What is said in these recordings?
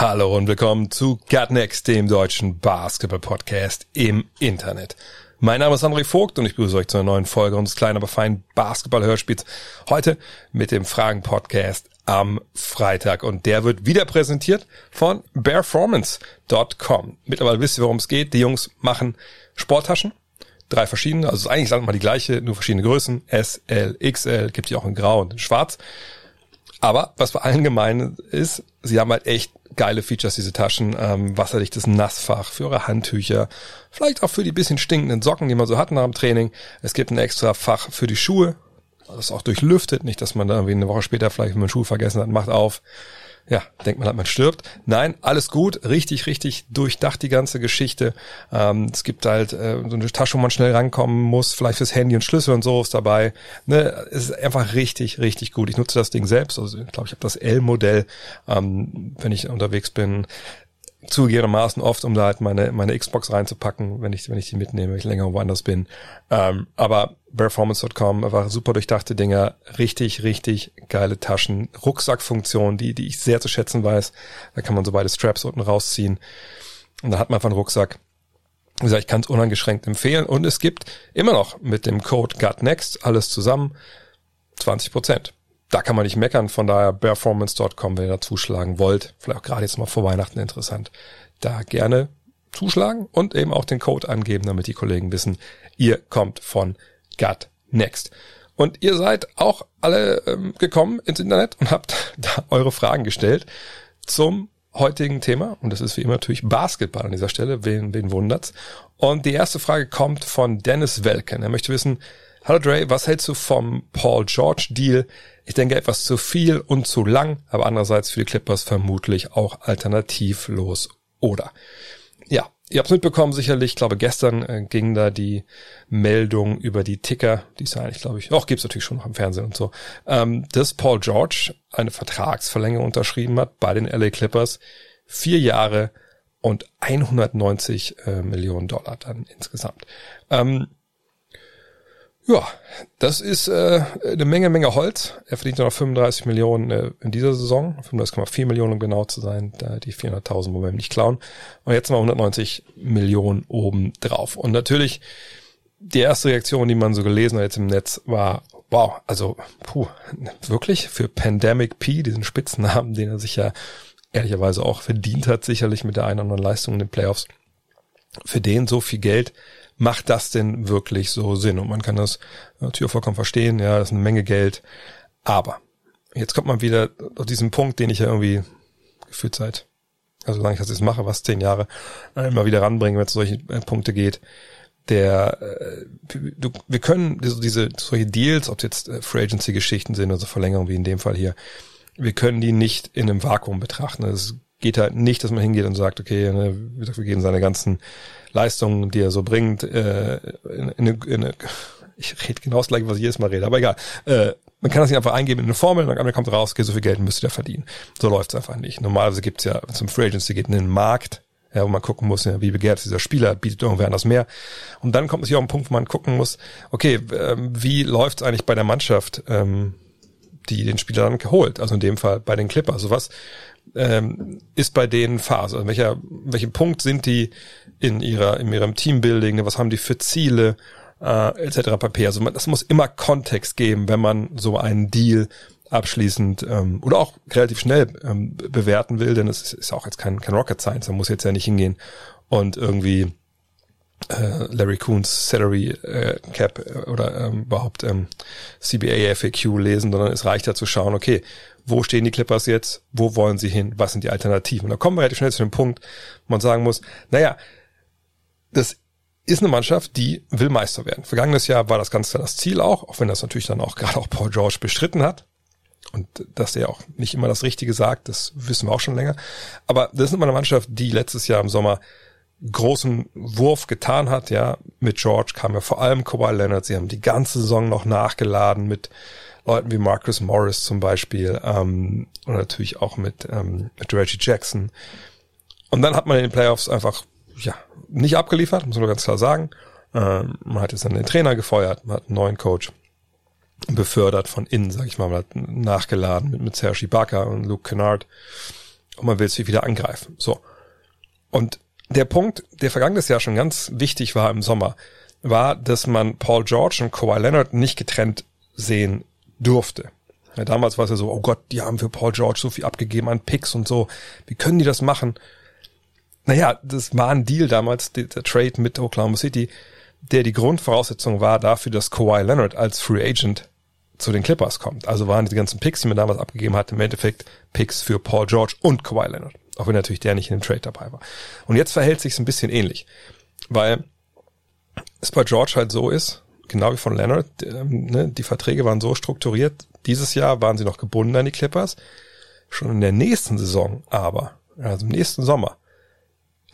Hallo und willkommen zu Gut Next, dem deutschen Basketball-Podcast im Internet. Mein Name ist André Vogt und ich begrüße euch zu einer neuen Folge unseres kleinen, aber feinen Basketball-Hörspiels. Heute mit dem Fragen-Podcast am Freitag und der wird wieder präsentiert von Bearformance.com. Mittlerweile wisst ihr, worum es geht. Die Jungs machen Sporttaschen. Drei verschiedene, also eigentlich sagen wir mal die gleiche, nur verschiedene Größen. S, L, XL, gibt die auch in Grau und in Schwarz. Aber was bei allen gemein ist, sie haben halt echt geile Features, diese Taschen. Ähm, wasserdichtes Nassfach für eure Handtücher. Vielleicht auch für die bisschen stinkenden Socken, die man so hat nach dem Training. Es gibt ein extra Fach für die Schuhe. Das ist auch durchlüftet. Nicht, dass man da irgendwie eine Woche später vielleicht, wenn man Schuhe vergessen hat, macht auf. Ja, denkt man, hat man stirbt. Nein, alles gut, richtig, richtig durchdacht die ganze Geschichte. Ähm, es gibt halt äh, so eine Tasche, wo man schnell rankommen muss, vielleicht fürs Handy und Schlüssel und so ist dabei. Ne, es ist einfach richtig, richtig gut. Ich nutze das Ding selbst. Also ich glaube, ich habe das L-Modell, ähm, wenn ich unterwegs bin zugegebenermaßen oft, um da halt meine, meine Xbox reinzupacken, wenn ich, wenn ich die mitnehme, wenn ich länger woanders bin. Ähm, aber Performance.com einfach super durchdachte Dinger, richtig, richtig geile Taschen, Rucksackfunktion, die, die ich sehr zu schätzen weiß. Da kann man so beide Straps unten rausziehen. Und dann hat man einfach einen Rucksack. Wie gesagt, ich kann es uneingeschränkt empfehlen. Und es gibt immer noch mit dem Code GutNext alles zusammen 20 Prozent da kann man nicht meckern. Von daher performance.com, wenn ihr da zuschlagen wollt, vielleicht auch gerade jetzt mal vor Weihnachten interessant, da gerne zuschlagen und eben auch den Code angeben, damit die Kollegen wissen, ihr kommt von Gut Next. Und ihr seid auch alle ähm, gekommen ins Internet und habt da eure Fragen gestellt zum heutigen Thema. Und das ist wie immer natürlich Basketball an dieser Stelle. Wen, wen wundert's? Und die erste Frage kommt von Dennis Welken. Er möchte wissen, Hallo Dre, was hältst du vom Paul George Deal? Ich denke etwas zu viel und zu lang, aber andererseits für die Clippers vermutlich auch alternativlos. Oder? Ja, ihr habt mitbekommen sicherlich, ich glaube gestern äh, ging da die Meldung über die Ticker, die ist ja eigentlich, glaube ich, auch gibt's natürlich schon noch im Fernsehen und so, ähm, dass Paul George eine Vertragsverlängerung unterschrieben hat bei den LA Clippers. Vier Jahre und 190 äh, Millionen Dollar dann insgesamt. Ähm, ja, das ist äh, eine Menge, Menge Holz. Er verdient noch 35 Millionen äh, in dieser Saison, 35,4 Millionen um genau zu sein, da die 400.000 wollen wir ihm nicht klauen. Und jetzt mal 190 Millionen oben drauf. Und natürlich, die erste Reaktion, die man so gelesen hat jetzt im Netz, war, wow, also, puh, wirklich für Pandemic P, diesen Spitznamen, den er sich ja ehrlicherweise auch verdient hat, sicherlich mit der einen oder anderen Leistung in den Playoffs, für den so viel Geld macht das denn wirklich so Sinn? Und man kann das natürlich vollkommen verstehen, ja, das ist eine Menge Geld. Aber jetzt kommt man wieder auf diesen Punkt, den ich ja irgendwie gefühlt seit, also solange ich das jetzt mache, was zehn Jahre, äh, immer wieder ranbringen, wenn es solche äh, Punkte geht. Der, äh, du, wir können diese, solche Deals, ob es jetzt Free Agency Geschichten sind, also Verlängerung wie in dem Fall hier, wir können die nicht in einem Vakuum betrachten. Es geht halt nicht, dass man hingeht und sagt, okay, ne, wir gehen seine ganzen Leistungen, die er so bringt, äh, in, in, in ich rede genau das gleiche, was ich jedes Mal rede, aber egal. Äh, man kann das nicht einfach eingeben in eine Formel und dann kommt raus, okay, so viel Geld müsst ihr verdienen. So läuft's einfach nicht. Normalerweise gibt's ja zum Free Agency geht in den Markt, ja, wo man gucken muss, ja, wie begehrt ist dieser Spieler, bietet irgendwer anders mehr. Und dann kommt es hier auch ein Punkt, wo man gucken muss, okay, ähm, wie läuft's eigentlich bei der Mannschaft, ähm, die den Spieler dann holt? Also in dem Fall bei den Clippers. Also was ähm, ist bei denen Phase? Also welcher, welchen Punkt sind die in ihrer, in ihrem Teambuilding? Was haben die für Ziele? Äh, etc. pp. Also man, das muss immer Kontext geben, wenn man so einen Deal abschließend ähm, oder auch relativ schnell ähm, bewerten will, denn es ist, ist auch jetzt kein, kein Rocket Science, man muss jetzt ja nicht hingehen und irgendwie äh, Larry Coons Salary äh, Cap äh, oder ähm, überhaupt ähm, CBA FAQ lesen, sondern es reicht ja zu schauen, okay, wo stehen die Clippers jetzt, wo wollen sie hin, was sind die Alternativen. Und da kommen wir relativ schnell zu dem Punkt, wo man sagen muss, naja, das ist eine Mannschaft, die will Meister werden. Vergangenes Jahr war das Ganze das Ziel auch, auch wenn das natürlich dann auch gerade auch Paul George bestritten hat. Und dass er auch nicht immer das Richtige sagt, das wissen wir auch schon länger. Aber das ist immer eine Mannschaft, die letztes Jahr im Sommer großen Wurf getan hat, ja, mit George kam ja vor allem Kawhi Leonard. Sie haben die ganze Saison noch nachgeladen mit Leuten wie Marcus Morris zum Beispiel ähm, und natürlich auch mit, ähm, mit Reggie Jackson. Und dann hat man in den Playoffs einfach ja nicht abgeliefert, muss man ganz klar sagen. Ähm, man hat jetzt dann den Trainer gefeuert, man hat einen neuen Coach befördert von innen, sag ich mal, man hat nachgeladen mit, mit Serge Ibaka und Luke Kennard und man will sich wieder angreifen. So. Und der Punkt, der vergangenes Jahr schon ganz wichtig war im Sommer, war, dass man Paul George und Kawhi Leonard nicht getrennt sehen durfte. Ja, damals war es ja so, oh Gott, die haben für Paul George so viel abgegeben an Picks und so. Wie können die das machen? Naja, das war ein Deal damals, der, Trade mit Oklahoma City, der die Grundvoraussetzung war dafür, dass Kawhi Leonard als Free Agent zu den Clippers kommt. Also waren die ganzen Picks, die man damals abgegeben hat, im Endeffekt Picks für Paul George und Kawhi Leonard. Auch wenn natürlich der nicht in dem Trade dabei war. Und jetzt verhält sich ein bisschen ähnlich. Weil es bei George halt so ist, genau wie von Leonard, ähm, ne, die Verträge waren so strukturiert. Dieses Jahr waren sie noch gebunden an die Clippers. Schon in der nächsten Saison aber, also im nächsten Sommer,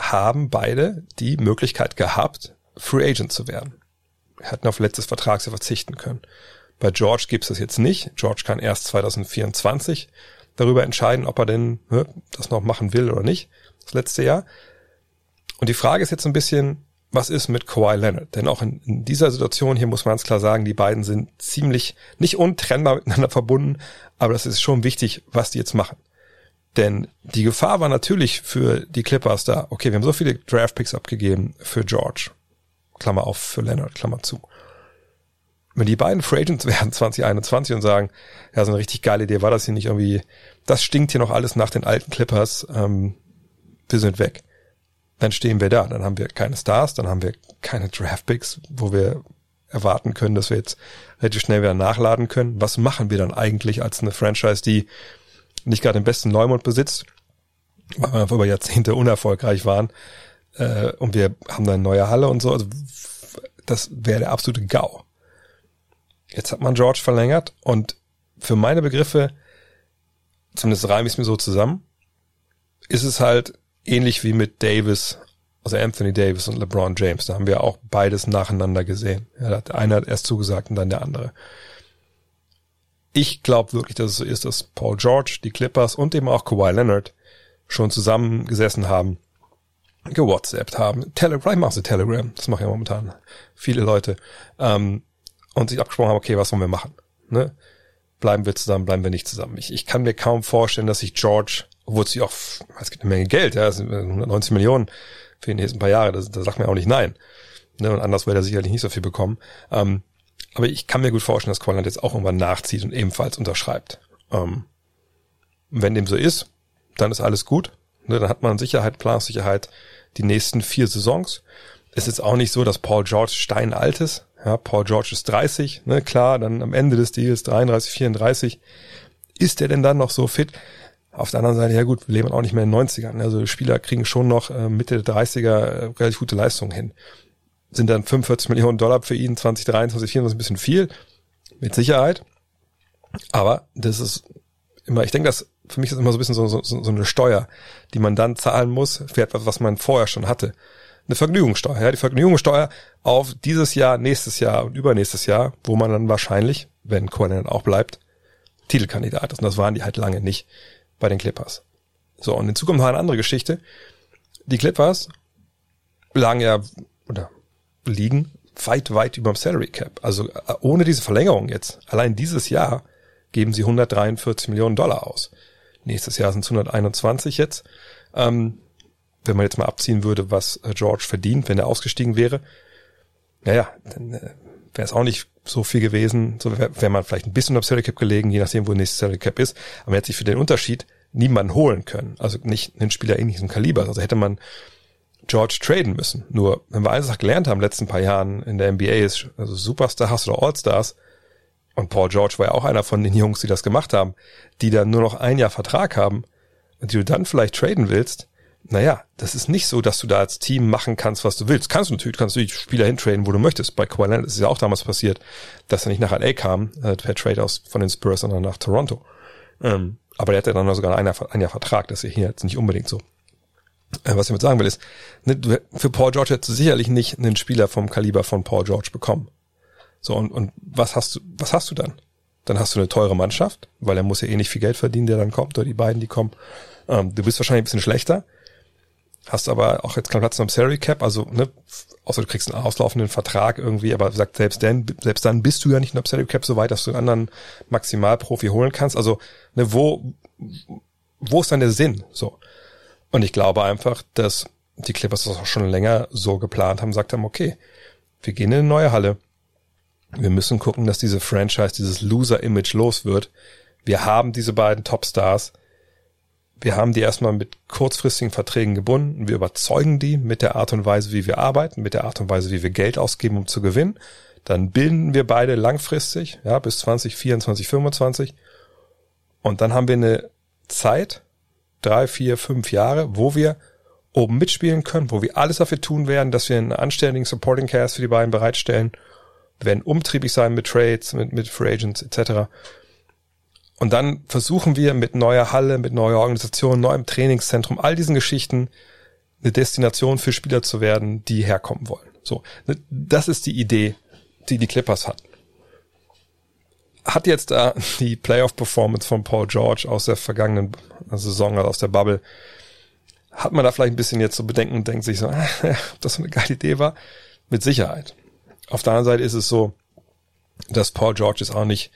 haben beide die Möglichkeit gehabt, Free Agent zu werden. Hätten auf letztes Vertragsjahr verzichten können. Bei George gibt's das jetzt nicht. George kann erst 2024 darüber entscheiden, ob er denn ne, das noch machen will oder nicht, das letzte Jahr. Und die Frage ist jetzt ein bisschen, was ist mit Kawhi Leonard? Denn auch in, in, dieser Situation hier muss man ganz klar sagen, die beiden sind ziemlich nicht untrennbar miteinander verbunden, aber das ist schon wichtig, was die jetzt machen. Denn die Gefahr war natürlich für die Clippers da, okay, wir haben so viele Draftpicks abgegeben für George, Klammer auf, für Leonard, Klammer zu. Wenn die beiden Free Agents werden 2021 und sagen, ja, so eine richtig geile Idee war das hier nicht irgendwie, das stinkt hier noch alles nach den alten Clippers, ähm, wir sind weg dann stehen wir da. Dann haben wir keine Stars, dann haben wir keine Draftpicks, wo wir erwarten können, dass wir jetzt relativ schnell wieder nachladen können. Was machen wir dann eigentlich als eine Franchise, die nicht gerade den besten Leumund besitzt, weil wir über Jahrzehnte unerfolgreich waren äh, und wir haben dann eine neue Halle und so. Also das wäre der absolute GAU. Jetzt hat man George verlängert und für meine Begriffe, zumindest reime ich es mir so zusammen, ist es halt ähnlich wie mit Davis, also Anthony Davis und LeBron James. Da haben wir auch beides nacheinander gesehen. Ja, der eine hat erst zugesagt und dann der andere. Ich glaube wirklich, dass es so ist, dass Paul George, die Clippers und eben auch Kawhi Leonard schon zusammengesessen haben, gewhatsappt haben. Telegram, ich mache Telegram, das mache ich momentan viele Leute, ähm, und sich abgesprochen haben, okay, was wollen wir machen? Ne? Bleiben wir zusammen, bleiben wir nicht zusammen. Ich, ich kann mir kaum vorstellen, dass sich George obwohl es sich auch, es gibt eine Menge Geld, ja, es sind 190 Millionen für die nächsten paar Jahre, da, sagt man auch nicht nein. Ne, und anders wird er sicherlich nicht so viel bekommen. Ähm, aber ich kann mir gut vorstellen, dass Qualand jetzt auch irgendwann nachzieht und ebenfalls unterschreibt. Ähm, wenn dem so ist, dann ist alles gut. Ne, dann hat man Sicherheit, Plansicherheit die nächsten vier Saisons. Es ist auch nicht so, dass Paul George steinalt ist. Ja, Paul George ist 30, ne, klar, dann am Ende des Deals 33, 34. Ist er denn dann noch so fit? Auf der anderen Seite, ja gut, wir leben auch nicht mehr in den 90ern. Also Spieler kriegen schon noch äh, Mitte der 30er äh, relativ gute Leistungen hin. Sind dann 45 Millionen Dollar für ihn 2023, 2024 ein bisschen viel, mit Sicherheit. Aber das ist immer, ich denke, das für mich ist immer so ein bisschen so, so, so eine Steuer, die man dann zahlen muss für etwas, was man vorher schon hatte. Eine Vergnügungssteuer, ja, die Vergnügungssteuer auf dieses Jahr, nächstes Jahr und übernächstes Jahr, wo man dann wahrscheinlich, wenn Conan auch bleibt, Titelkandidat ist. Und das waren die halt lange nicht bei den Clippers. So, und in Zukunft noch eine andere Geschichte. Die Clippers lagen ja, oder liegen weit, weit über dem Salary Cap. Also äh, ohne diese Verlängerung jetzt, allein dieses Jahr geben sie 143 Millionen Dollar aus. Nächstes Jahr sind es 121 jetzt. Ähm, wenn man jetzt mal abziehen würde, was äh, George verdient, wenn er ausgestiegen wäre, naja, dann äh, wäre es auch nicht so viel gewesen. So wäre wär man vielleicht ein bisschen auf Salary Cap gelegen, je nachdem, wo der nächste Salary Cap ist. Aber man hätte sich für den Unterschied niemanden holen können. Also nicht einen Spieler ähnlichen Kalibers. Also hätte man George traden müssen. Nur, wenn wir eines gelernt haben in den letzten paar Jahren in der NBA ist, also Superstars oder Allstars, und Paul George war ja auch einer von den Jungs, die das gemacht haben, die dann nur noch ein Jahr Vertrag haben und die du dann vielleicht traden willst, naja, das ist nicht so, dass du da als Team machen kannst, was du willst. Kannst du natürlich, kannst du die Spieler hintraden, wo du möchtest. Bei Kawhi Leonard ist es ja auch damals passiert, dass er nicht nach LA kam, äh, per Trade aus von den Spurs, sondern nach Toronto. Ähm, aber der hat ja dann sogar ein Jahr, ein Jahr Vertrag, das ist hier jetzt nicht unbedingt so. Äh, was ich damit sagen will ist, ne, für Paul George hättest du sicherlich nicht einen Spieler vom Kaliber von Paul George bekommen. So, und, und was hast du, was hast du dann? Dann hast du eine teure Mannschaft, weil er muss ja eh nicht viel Geld verdienen, der dann kommt, oder die beiden, die kommen. Ähm, du bist wahrscheinlich ein bisschen schlechter, hast aber auch jetzt keinen Platz am Salary Cap, also, ne, außer du kriegst einen auslaufenden Vertrag irgendwie, aber sagt selbst dann, selbst dann bist du ja nicht in der Salary Cap so weit, dass du einen anderen Maximalprofi holen kannst. Also, ne, wo, wo ist dann der Sinn? So. Und ich glaube einfach, dass die Clippers das auch schon länger so geplant haben, sagt haben, okay, wir gehen in eine neue Halle. Wir müssen gucken, dass diese Franchise, dieses Loser-Image los wird. Wir haben diese beiden Topstars. Wir haben die erstmal mit kurzfristigen Verträgen gebunden. Wir überzeugen die mit der Art und Weise, wie wir arbeiten, mit der Art und Weise, wie wir Geld ausgeben, um zu gewinnen. Dann bilden wir beide langfristig, ja, bis 2024, 25. Und dann haben wir eine Zeit, drei, vier, fünf Jahre, wo wir oben mitspielen können, wo wir alles dafür tun werden, dass wir einen anständigen Supporting Cast für die beiden bereitstellen. Wir werden umtriebig sein mit Trades, mit, mit Free Agents etc. Und dann versuchen wir mit neuer Halle, mit neuer Organisation, neuem Trainingszentrum, all diesen Geschichten eine Destination für Spieler zu werden, die herkommen wollen. So, das ist die Idee, die die Clippers hatten hat jetzt da die Playoff-Performance von Paul George aus der vergangenen Saison, also aus der Bubble, hat man da vielleicht ein bisschen jetzt so Bedenken und denkt sich so, ob das eine geile Idee war? Mit Sicherheit. Auf der anderen Seite ist es so, dass Paul George ist auch nicht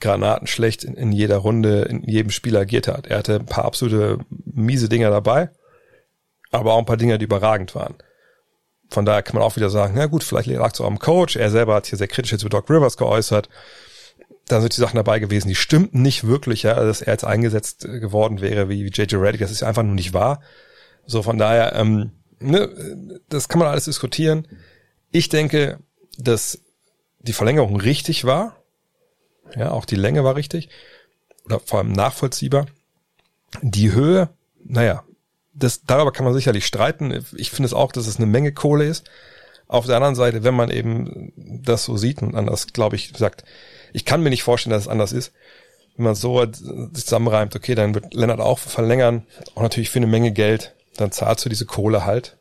granatenschlecht in, in jeder Runde, in jedem Spiel agiert hat. Er hatte ein paar absolute miese Dinger dabei, aber auch ein paar Dinger, die überragend waren. Von daher kann man auch wieder sagen, na gut, vielleicht lag es auch am Coach. Er selber hat hier sehr kritisch über Doc Rivers geäußert da sind die Sachen dabei gewesen, die stimmten nicht wirklich, ja, dass er jetzt eingesetzt geworden wäre wie, JJ Reddick. Das ist einfach nur nicht wahr. So, von daher, ähm, ne, das kann man alles diskutieren. Ich denke, dass die Verlängerung richtig war. Ja, auch die Länge war richtig. Oder vor allem nachvollziehbar. Die Höhe, naja, das, darüber kann man sicherlich streiten. Ich finde es auch, dass es eine Menge Kohle ist. Auf der anderen Seite, wenn man eben das so sieht und anders, glaube ich, sagt, ich kann mir nicht vorstellen, dass es anders ist. Wenn man so zusammenreimt, okay, dann wird Lennart auch verlängern, auch natürlich für eine Menge Geld, dann zahlst du diese Kohle halt,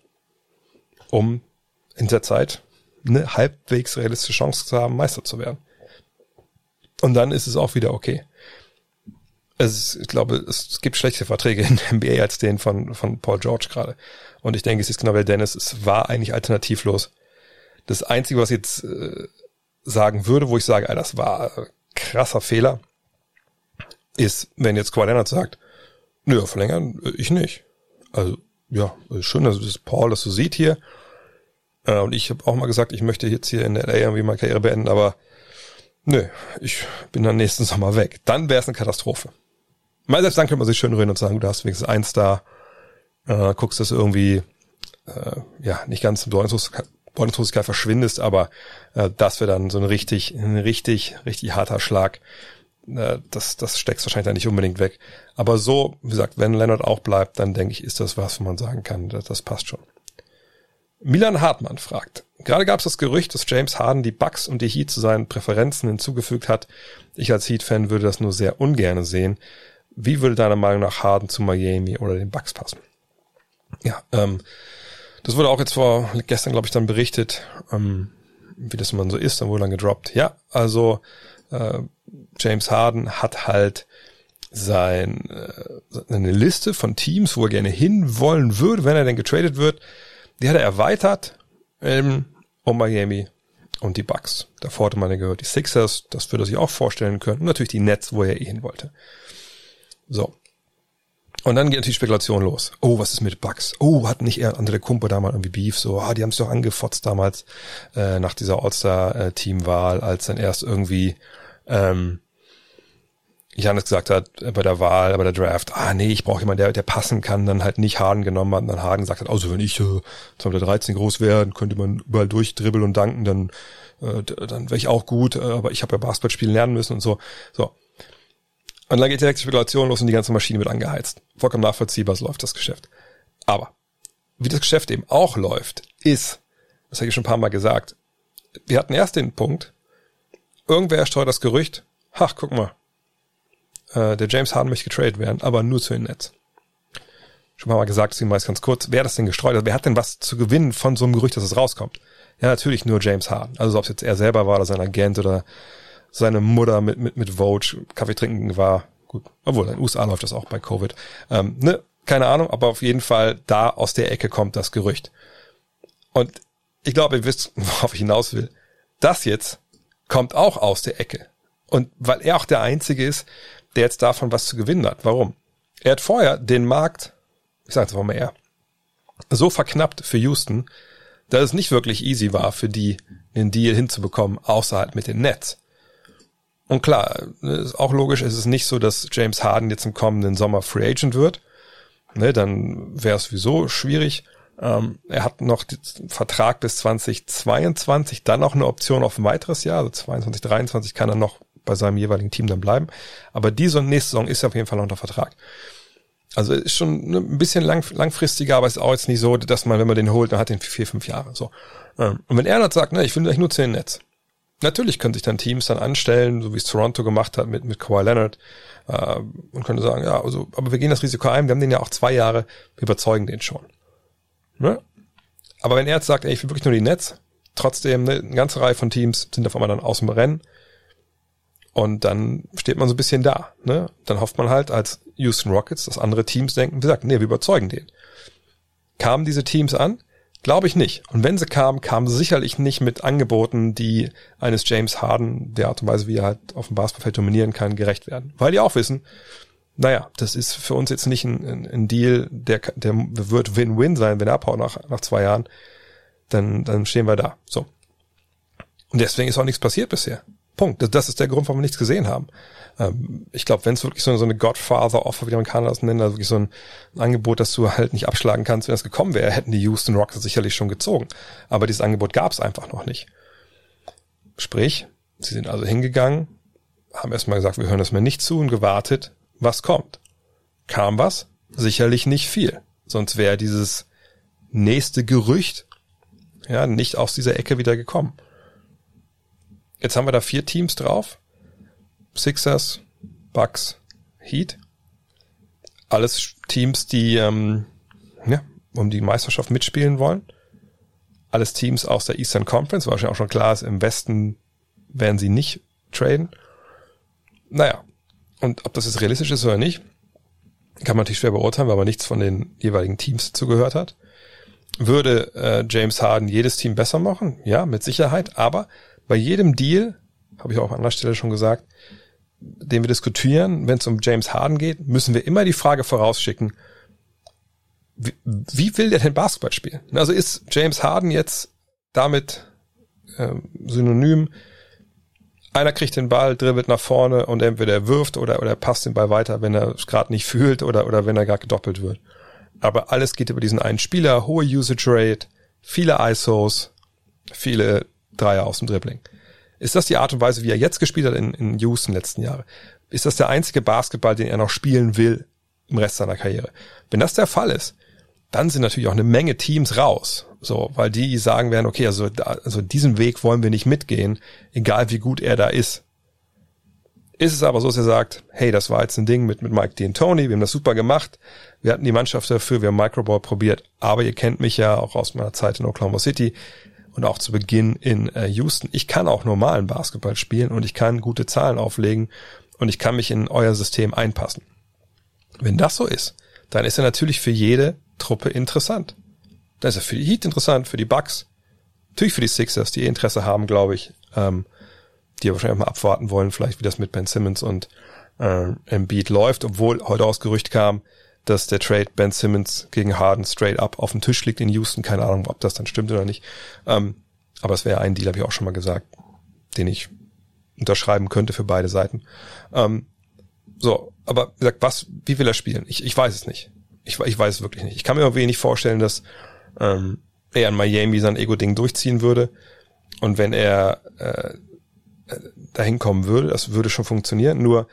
um in der Zeit eine halbwegs realistische Chance zu haben, Meister zu werden. Und dann ist es auch wieder okay. Es, ich glaube, es gibt schlechte Verträge in der NBA als den von, von Paul George gerade. Und ich denke, es ist genau wie Dennis, es war eigentlich alternativlos. Das Einzige, was jetzt äh, sagen würde, wo ich sage, ey, das war krasser Fehler, ist, wenn jetzt Kawhi Leonard sagt, nö, verlängern, ich nicht. Also, ja, schön, dass das Paul das so sieht hier. Äh, und ich habe auch mal gesagt, ich möchte jetzt hier in LA irgendwie meine Karriere beenden, aber nö, ich bin dann nächsten Sommer weg. Dann wäre es eine Katastrophe. Mal selbst dann könnte man sich schön reden und sagen, du hast wenigstens eins da, äh, guckst das irgendwie, äh, ja, nicht ganz bedeutungslos Bedeutungslosigkeit verschwindest, aber äh, das wäre dann so ein richtig, ein richtig, richtig harter Schlag. Äh, das, das steckst wahrscheinlich dann nicht unbedingt weg. Aber so, wie gesagt, wenn Leonard auch bleibt, dann denke ich, ist das was, wo man sagen kann, das, das passt schon. Milan Hartmann fragt, gerade gab es das Gerücht, dass James Harden die Bucks und die Heat zu seinen Präferenzen hinzugefügt hat. Ich als Heat-Fan würde das nur sehr ungern sehen. Wie würde deiner Meinung nach Harden zu Miami oder den Bucks passen? Ja, ähm, das wurde auch jetzt vor gestern, glaube ich, dann berichtet, ähm, wie das man so ist, dann wurde dann gedroppt. Ja, also äh, James Harden hat halt sein äh, eine Liste von Teams, wo er gerne hinwollen würde, wenn er denn getradet wird. Die hat er erweitert ähm, um Miami und die Bucks. Davor hatte man ja gehört, die Sixers, das würde sich auch vorstellen können. Und natürlich die Nets, wo er eh hin wollte. So. Und dann geht natürlich Spekulation los. Oh, was ist mit Bugs? Oh, hat nicht er andere Kumpe damals irgendwie Beef? So, ah, die haben es doch angefotzt damals äh, nach dieser All-Star-Team-Wahl, als dann erst irgendwie ähm, Janis gesagt hat äh, bei der Wahl, bei der Draft, ah nee, ich brauche jemanden, der, der passen kann, dann halt nicht Harden genommen hat und dann Harden gesagt hat, also wenn ich äh, 2013 groß wäre, dann könnte man überall durchdribbeln und danken, dann äh, dann wäre ich auch gut, äh, aber ich habe ja Basketball spielen lernen müssen und so. So, und dann geht direkt die Spekulation los und die ganze Maschine wird angeheizt. Vollkommen nachvollziehbar, so läuft das Geschäft. Aber wie das Geschäft eben auch läuft, ist, das habe ich schon ein paar Mal gesagt, wir hatten erst den Punkt, irgendwer streut das Gerücht, ach, guck mal, äh, der James Harden möchte getradet werden, aber nur zu den Nets. schon mal gesagt, deswegen weiß ganz kurz, wer das denn gestreut hat, wer hat denn was zu gewinnen von so einem Gerücht, dass es rauskommt? Ja, natürlich nur James Harden. Also ob es jetzt er selber war oder sein Agent oder seine Mutter mit, mit, mit Vogue Kaffee trinken war. Gut, obwohl in den USA läuft das auch bei Covid. Ähm, ne, keine Ahnung, aber auf jeden Fall da aus der Ecke kommt das Gerücht. Und ich glaube, ihr wisst, worauf ich hinaus will. Das jetzt kommt auch aus der Ecke. Und weil er auch der Einzige ist, der jetzt davon was zu gewinnen hat. Warum? Er hat vorher den Markt, ich sage jetzt warum er, so verknappt für Houston, dass es nicht wirklich easy war für die, einen Deal hinzubekommen, außerhalb mit den Nets. Und klar, ist auch logisch, ist es nicht so, dass James Harden jetzt im kommenden Sommer Free Agent wird. Ne, dann wäre es sowieso schwierig. Ähm, er hat noch den Vertrag bis 2022, dann noch eine Option auf ein weiteres Jahr, also 22, 23 kann er noch bei seinem jeweiligen Team dann bleiben. Aber diese und nächste Saison ist er auf jeden Fall noch unter Vertrag. Also ist schon ne, ein bisschen lang, langfristiger, aber ist auch jetzt nicht so, dass man, wenn man den holt, dann hat den vier, fünf Jahre. So. Ähm, und wenn er dann sagt, ne, ich will eigentlich nur zehn Netz. Natürlich können sich dann Teams dann anstellen, so wie es Toronto gemacht hat mit, mit Kawhi Leonard, äh, und können sagen, ja, also, aber wir gehen das Risiko ein, wir haben den ja auch zwei Jahre, wir überzeugen den schon. Ne? Aber wenn er jetzt sagt, ey, ich will wirklich nur die Netz, trotzdem, ne, eine ganze Reihe von Teams sind auf einmal dann aus dem Rennen, und dann steht man so ein bisschen da. Ne? Dann hofft man halt als Houston Rockets, dass andere Teams denken, wie gesagt, nee, wir überzeugen den. Kamen diese Teams an? Glaube ich nicht. Und wenn sie kamen, kamen sie sicherlich nicht mit Angeboten, die eines James Harden, der Art und Weise, wie er halt auf dem Basketballfeld dominieren kann, gerecht werden. Weil die auch wissen, naja, das ist für uns jetzt nicht ein, ein Deal, der, der wird Win-Win sein, wenn er abhaut nach, nach zwei Jahren. Dann, dann stehen wir da. So. Und deswegen ist auch nichts passiert bisher. Punkt. Das ist der Grund, warum wir nichts gesehen haben. Ähm, ich glaube, wenn es wirklich so eine, Godfather-Offer, wie die Amerikaner das nennen, also wirklich so ein, Angebot, das du halt nicht abschlagen kannst, wenn das gekommen wäre, hätten die Houston Rockets sicherlich schon gezogen. Aber dieses Angebot gab es einfach noch nicht. Sprich, sie sind also hingegangen, haben erstmal gesagt, wir hören das mir nicht zu und gewartet, was kommt. Kam was? Sicherlich nicht viel. Sonst wäre dieses nächste Gerücht ja nicht aus dieser Ecke wieder gekommen. Jetzt haben wir da vier Teams drauf. Sixers, Bucks, Heat. Alles Teams, die ähm, ja, um die Meisterschaft mitspielen wollen. Alles Teams aus der Eastern Conference, wahrscheinlich auch schon klar ist, im Westen werden sie nicht traden. Naja, und ob das jetzt realistisch ist oder nicht, kann man natürlich schwer beurteilen, weil man nichts von den jeweiligen Teams zugehört hat. Würde äh, James Harden jedes Team besser machen? Ja, mit Sicherheit. Aber bei jedem Deal, habe ich auch an anderer Stelle schon gesagt, den wir diskutieren, wenn es um James Harden geht, müssen wir immer die Frage vorausschicken, wie, wie will der denn Basketball spielen? Also ist James Harden jetzt damit äh, synonym, einer kriegt den Ball, dribbelt nach vorne und entweder er wirft oder, oder passt den Ball weiter, wenn er es gerade nicht fühlt oder, oder wenn er gerade gedoppelt wird. Aber alles geht über diesen einen Spieler, hohe Usage Rate, viele ISOs, viele Dreier aus dem Dribbling. Ist das die Art und Weise, wie er jetzt gespielt hat in, in Houston letzten Jahre? Ist das der einzige Basketball, den er noch spielen will im Rest seiner Karriere? Wenn das der Fall ist, dann sind natürlich auch eine Menge Teams raus. So, weil die sagen werden, okay, also, also diesen Weg wollen wir nicht mitgehen, egal wie gut er da ist. Ist es aber so, dass er sagt, hey, das war jetzt ein Ding mit, mit Mike D'Antoni, wir haben das super gemacht, wir hatten die Mannschaft dafür, wir haben Microball probiert, aber ihr kennt mich ja auch aus meiner Zeit in Oklahoma City, und auch zu Beginn in äh, Houston. Ich kann auch normalen Basketball spielen und ich kann gute Zahlen auflegen und ich kann mich in euer System einpassen. Wenn das so ist, dann ist er natürlich für jede Truppe interessant. Dann ist er für die Heat interessant, für die Bucks, natürlich für die Sixers, die eh Interesse haben, glaube ich, ähm, die ja wahrscheinlich mal abwarten wollen, vielleicht wie das mit Ben Simmons und äh, Embiid läuft, obwohl heute aus Gerücht kam, dass der Trade Ben Simmons gegen Harden straight up auf dem Tisch liegt in Houston. Keine Ahnung, ob das dann stimmt oder nicht. Ähm, aber es wäre ein Deal, habe ich auch schon mal gesagt, den ich unterschreiben könnte für beide Seiten. Ähm, so, aber wie gesagt, was, wie will er spielen? Ich, ich weiß es nicht. Ich, ich weiß es wirklich nicht. Ich kann mir auch wenig vorstellen, dass ähm, er in Miami sein Ego-Ding durchziehen würde. Und wenn er äh, dahin kommen würde, das würde schon funktionieren. Nur,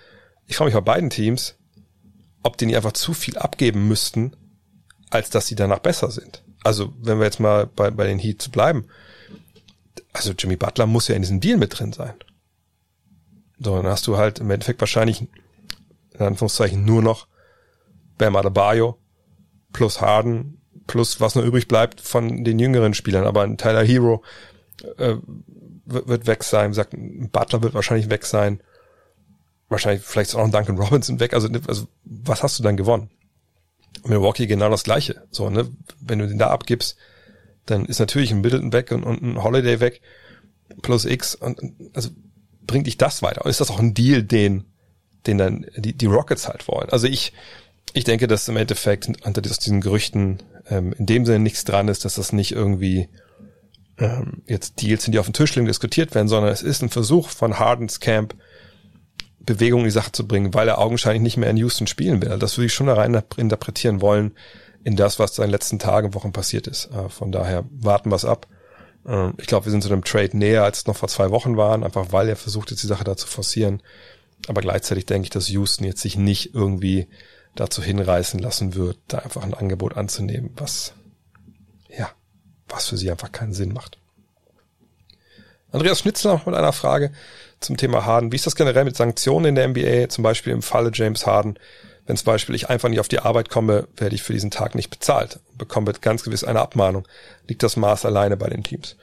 ich frage mich bei beiden Teams, ob die nicht einfach zu viel abgeben müssten, als dass sie danach besser sind. Also, wenn wir jetzt mal bei, bei den Heats bleiben, also Jimmy Butler muss ja in diesem Deal mit drin sein. So, dann hast du halt im Endeffekt wahrscheinlich, in Anführungszeichen, nur noch Bam Adebayo plus Harden, plus was noch übrig bleibt von den jüngeren Spielern. Aber ein Tyler Hero äh, wird, wird weg sein, sagt, Butler wird wahrscheinlich weg sein. Wahrscheinlich vielleicht ist auch noch Duncan Robinson weg. Also, also was hast du dann gewonnen? Milwaukee genau das gleiche. So, ne? Wenn du den da abgibst, dann ist natürlich ein Middleton weg und, und ein Holiday weg plus X und also bringt dich das weiter? Und ist das auch ein Deal, den, den dann die, die Rockets halt wollen? Also ich, ich denke, dass im Endeffekt unter diesen Gerüchten ähm, in dem Sinne nichts dran ist, dass das nicht irgendwie ähm, jetzt Deals sind, die auf dem Tisch liegen, diskutiert werden, sondern es ist ein Versuch von Hardens Camp, Bewegung in die Sache zu bringen, weil er augenscheinlich nicht mehr in Houston spielen will. Das würde ich schon da rein interpretieren wollen in das, was in den letzten Tagen, Wochen passiert ist. Äh, von daher warten wir es ab. Äh, ich glaube, wir sind zu einem Trade näher, als es noch vor zwei Wochen waren, einfach weil er versucht jetzt die Sache da zu forcieren. Aber gleichzeitig denke ich, dass Houston jetzt sich nicht irgendwie dazu hinreißen lassen wird, da einfach ein Angebot anzunehmen, was, ja, was für sie einfach keinen Sinn macht. Andreas Schnitzler mit einer Frage zum Thema Harden. Wie ist das generell mit Sanktionen in der NBA, zum Beispiel im Falle James Harden? Wenn zum Beispiel ich einfach nicht auf die Arbeit komme, werde ich für diesen Tag nicht bezahlt, bekomme ganz gewiss eine Abmahnung. Liegt das Maß alleine bei den Teams?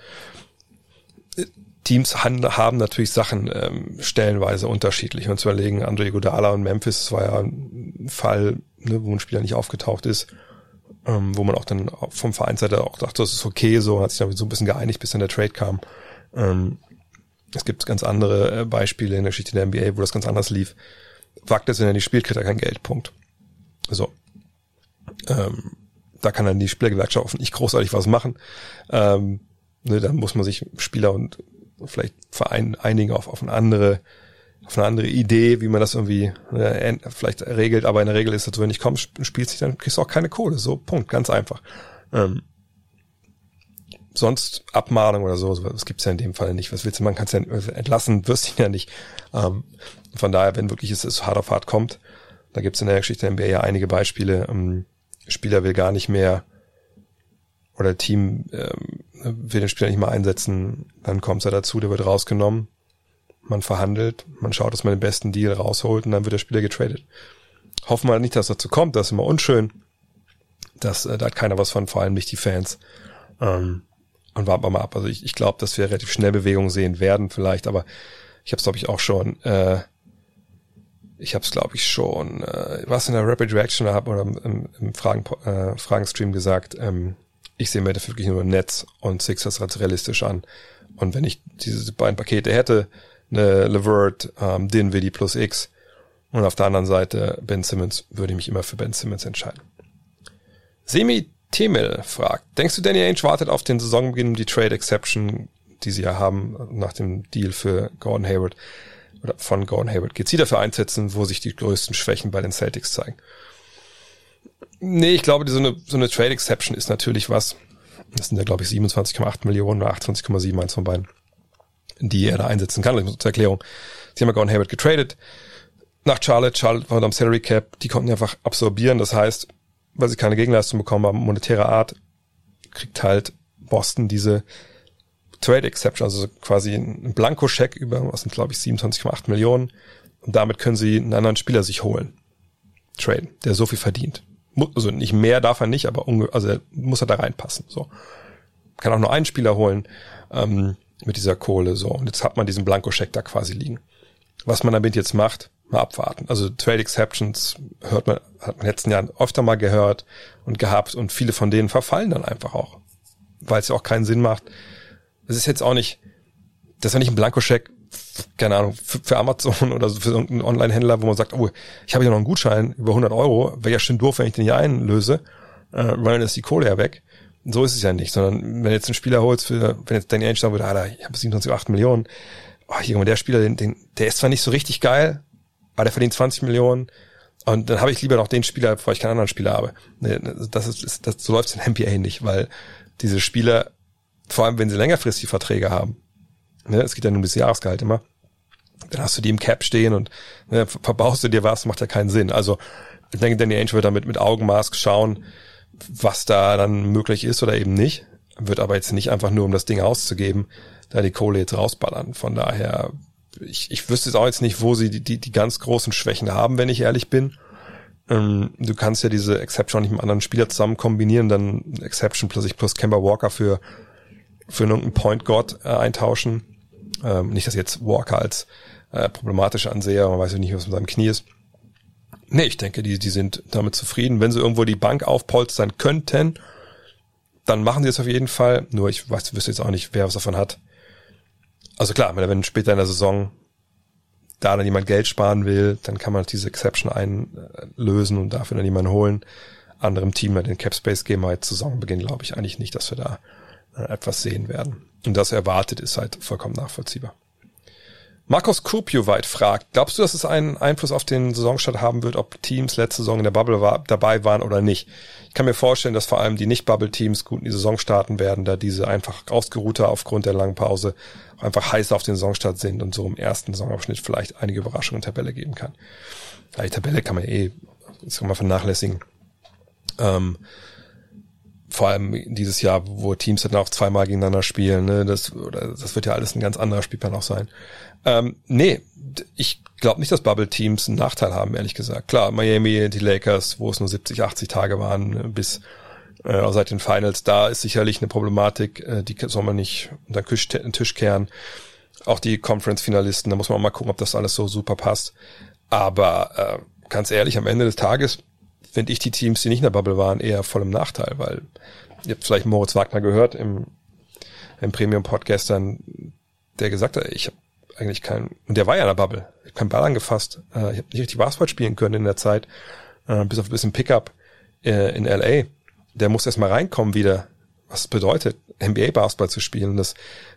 Teams haben natürlich Sachen ähm, stellenweise unterschiedlich. Und zu überlegen, Andre Godala und Memphis, das war ja ein Fall, ne, wo ein Spieler nicht aufgetaucht ist, ähm, wo man auch dann vom Vereinsseite auch dachte, das ist okay, so hat sich dann so ein bisschen geeinigt, bis dann der Trade kam. Ähm, es gibt ganz andere äh, Beispiele in der Geschichte der NBA, wo das ganz anders lief. Fakt ist, wenn er nicht spielt, kriegt er kein Geld. Punkt. So. Ähm, da kann dann die Spielergewerkschaft nicht großartig was machen. Ähm, ne, dann muss man sich Spieler und vielleicht Verein einigen auf, auf eine andere auf eine andere Idee, wie man das irgendwie äh, vielleicht regelt, aber in der Regel ist so, wenn ich komme, spielst dich, dann kriegst du auch keine Kohle. So, Punkt, ganz einfach. Ähm, sonst Abmahnung oder so, das gibt's ja in dem Fall nicht. Was willst du, man kann es ja entlassen, wirst ihn ja nicht. Ähm, von daher, wenn wirklich es, es hart auf hart kommt, da gibt's in der Geschichte der NBA ja einige Beispiele. Ähm, Spieler will gar nicht mehr oder Team ähm, will den Spieler nicht mehr einsetzen, dann kommt er dazu, der wird rausgenommen, man verhandelt, man schaut, dass man den besten Deal rausholt und dann wird der Spieler getradet. Hoffen wir nicht, dass dazu kommt, das ist immer unschön. Das, äh, da hat keiner was von, vor allem nicht die Fans. Ähm, und warten wir mal ab. Also ich, ich glaube, dass wir relativ schnell Bewegungen sehen werden, vielleicht, aber ich habe es, glaube ich, auch schon, äh, ich habe es, glaube ich, schon, äh, was in der Rapid Reaction hab, oder im, im Fragen, äh, Fragenstream gesagt, ähm, ich sehe mir da wirklich nur Netz und Sixers als realistisch an. Und wenn ich diese beiden Pakete hätte, eine Levert, ähm, Dinwiddie plus X und auf der anderen Seite Ben Simmons, würde ich mich immer für Ben Simmons entscheiden. Semi Temel fragt, denkst du, Danny Ainge wartet auf den Saisonbeginn die Trade Exception, die sie ja haben nach dem Deal für Gordon Hayward oder von Gordon Hayward? Geht sie dafür einsetzen, wo sich die größten Schwächen bei den Celtics zeigen? Nee, ich glaube, so eine, so eine Trade Exception ist natürlich was. Das sind ja, glaube ich, 27,8 Millionen oder 28,7 eins von beiden, die er da einsetzen kann. Also zur Erklärung. Sie haben ja Gordon Hayward getradet nach Charlotte. Charlotte war am Salary Cap. Die konnten einfach absorbieren. Das heißt, weil sie keine Gegenleistung bekommen haben, monetärer Art, kriegt halt Boston diese Trade Exception, also quasi ein Blankoscheck über, was sind glaube ich 27,8 Millionen. Und damit können sie einen anderen Spieler sich holen. Traden, der so viel verdient. Also nicht mehr darf er nicht, aber also muss er da reinpassen. So. Kann auch nur einen Spieler holen ähm, mit dieser Kohle. So. Und jetzt hat man diesen Blankoscheck da quasi liegen. Was man damit jetzt macht, mal abwarten. Also Trade Exceptions hört man, hat man in den letzten Jahren öfter mal gehört und gehabt und viele von denen verfallen dann einfach auch. Weil es ja auch keinen Sinn macht. Es ist jetzt auch nicht, das ist ja nicht ein Blankoscheck, keine Ahnung, für, für Amazon oder für irgendeinen Online-Händler, wo man sagt, oh, ich habe ja noch einen Gutschein über 100 Euro, wäre ja schön doof, wenn ich den hier einlöse, äh, weil dann ist die Kohle ja weg. So ist es ja nicht, sondern wenn jetzt einen Spieler holst, für, wenn jetzt Danny Ainge sagen würde, Alter, ich habe 27,8 Millionen, oh, hier, der Spieler, den, den, der ist zwar nicht so richtig geil, aber der verdient 20 Millionen und dann habe ich lieber noch den Spieler, bevor ich keinen anderen Spieler habe. Das ist, das, so läuft es in NBA nicht, weil diese Spieler, vor allem wenn sie längerfristige Verträge haben, ne, es geht ja nur bis Jahresgehalt immer, dann hast du die im Cap stehen und ne, verbaust du dir was, macht ja keinen Sinn. Also ich denke, Danny Ainge wird damit mit Augenmaß schauen, was da dann möglich ist oder eben nicht. Wird aber jetzt nicht einfach nur, um das Ding auszugeben, da die Kohle jetzt rausballern. Von daher ich, ich wüsste jetzt auch jetzt nicht, wo sie die, die, die ganz großen Schwächen haben, wenn ich ehrlich bin. Ähm, du kannst ja diese Exception nicht mit anderen Spieler zusammen kombinieren, dann Exception plus ich plus Kemba Walker für, für irgendeinen Point God äh, eintauschen. Ähm, nicht, dass jetzt Walker als äh, problematisch ansehe, man weiß ja nicht, was mit seinem Knie ist. Nee, ich denke, die, die sind damit zufrieden. Wenn sie irgendwo die Bank aufpolstern könnten, dann machen sie es auf jeden Fall. Nur ich weiß, wüsste jetzt auch nicht, wer was davon hat. Also klar, wenn später in der Saison da dann jemand Geld sparen will, dann kann man diese Exception einlösen und dafür dann jemanden holen. Anderem Team den Cap Space geben jetzt Saisonbeginn, glaube ich eigentlich nicht, dass wir da äh, etwas sehen werden. Und das erwartet ist halt vollkommen nachvollziehbar. Markus Kupioweit fragt, glaubst du, dass es einen Einfluss auf den Saisonstart haben wird, ob Teams letzte Saison in der Bubble war, dabei waren oder nicht? Ich kann mir vorstellen, dass vor allem die Nicht-Bubble-Teams gut in die Saison starten werden, da diese einfach ausgeruhter aufgrund der langen Pause einfach heißer auf den Saisonstart sind und so im ersten Saisonabschnitt vielleicht einige Überraschungen in der Tabelle geben kann. Die Tabelle kann man eh, das kann man vernachlässigen. Ähm, vor allem dieses Jahr, wo Teams dann auch zweimal gegeneinander spielen, ne, das, oder, das wird ja alles ein ganz anderer Spielplan auch sein. Ähm, nee, ich glaube nicht, dass Bubble-Teams einen Nachteil haben, ehrlich gesagt. Klar, Miami, die Lakers, wo es nur 70, 80 Tage waren, ne, bis äh, seit den Finals, da ist sicherlich eine Problematik, äh, die soll man nicht unter den Tisch kehren. Auch die Conference-Finalisten, da muss man auch mal gucken, ob das alles so super passt. Aber äh, ganz ehrlich, am Ende des Tages finde ich die Teams, die nicht in der Bubble waren, eher voll im Nachteil, weil ihr habt vielleicht Moritz Wagner gehört im, im Premium-Podcast dann, der gesagt hat, ich habe eigentlich keinen, und der war ja in der Bubble, ich habe keinen Ball angefasst, äh, ich habe nicht richtig Basketball spielen können in der Zeit, äh, bis auf ein bisschen Pickup äh, in LA. Der muss erstmal reinkommen wieder, was es bedeutet, NBA-Basketball zu spielen. Das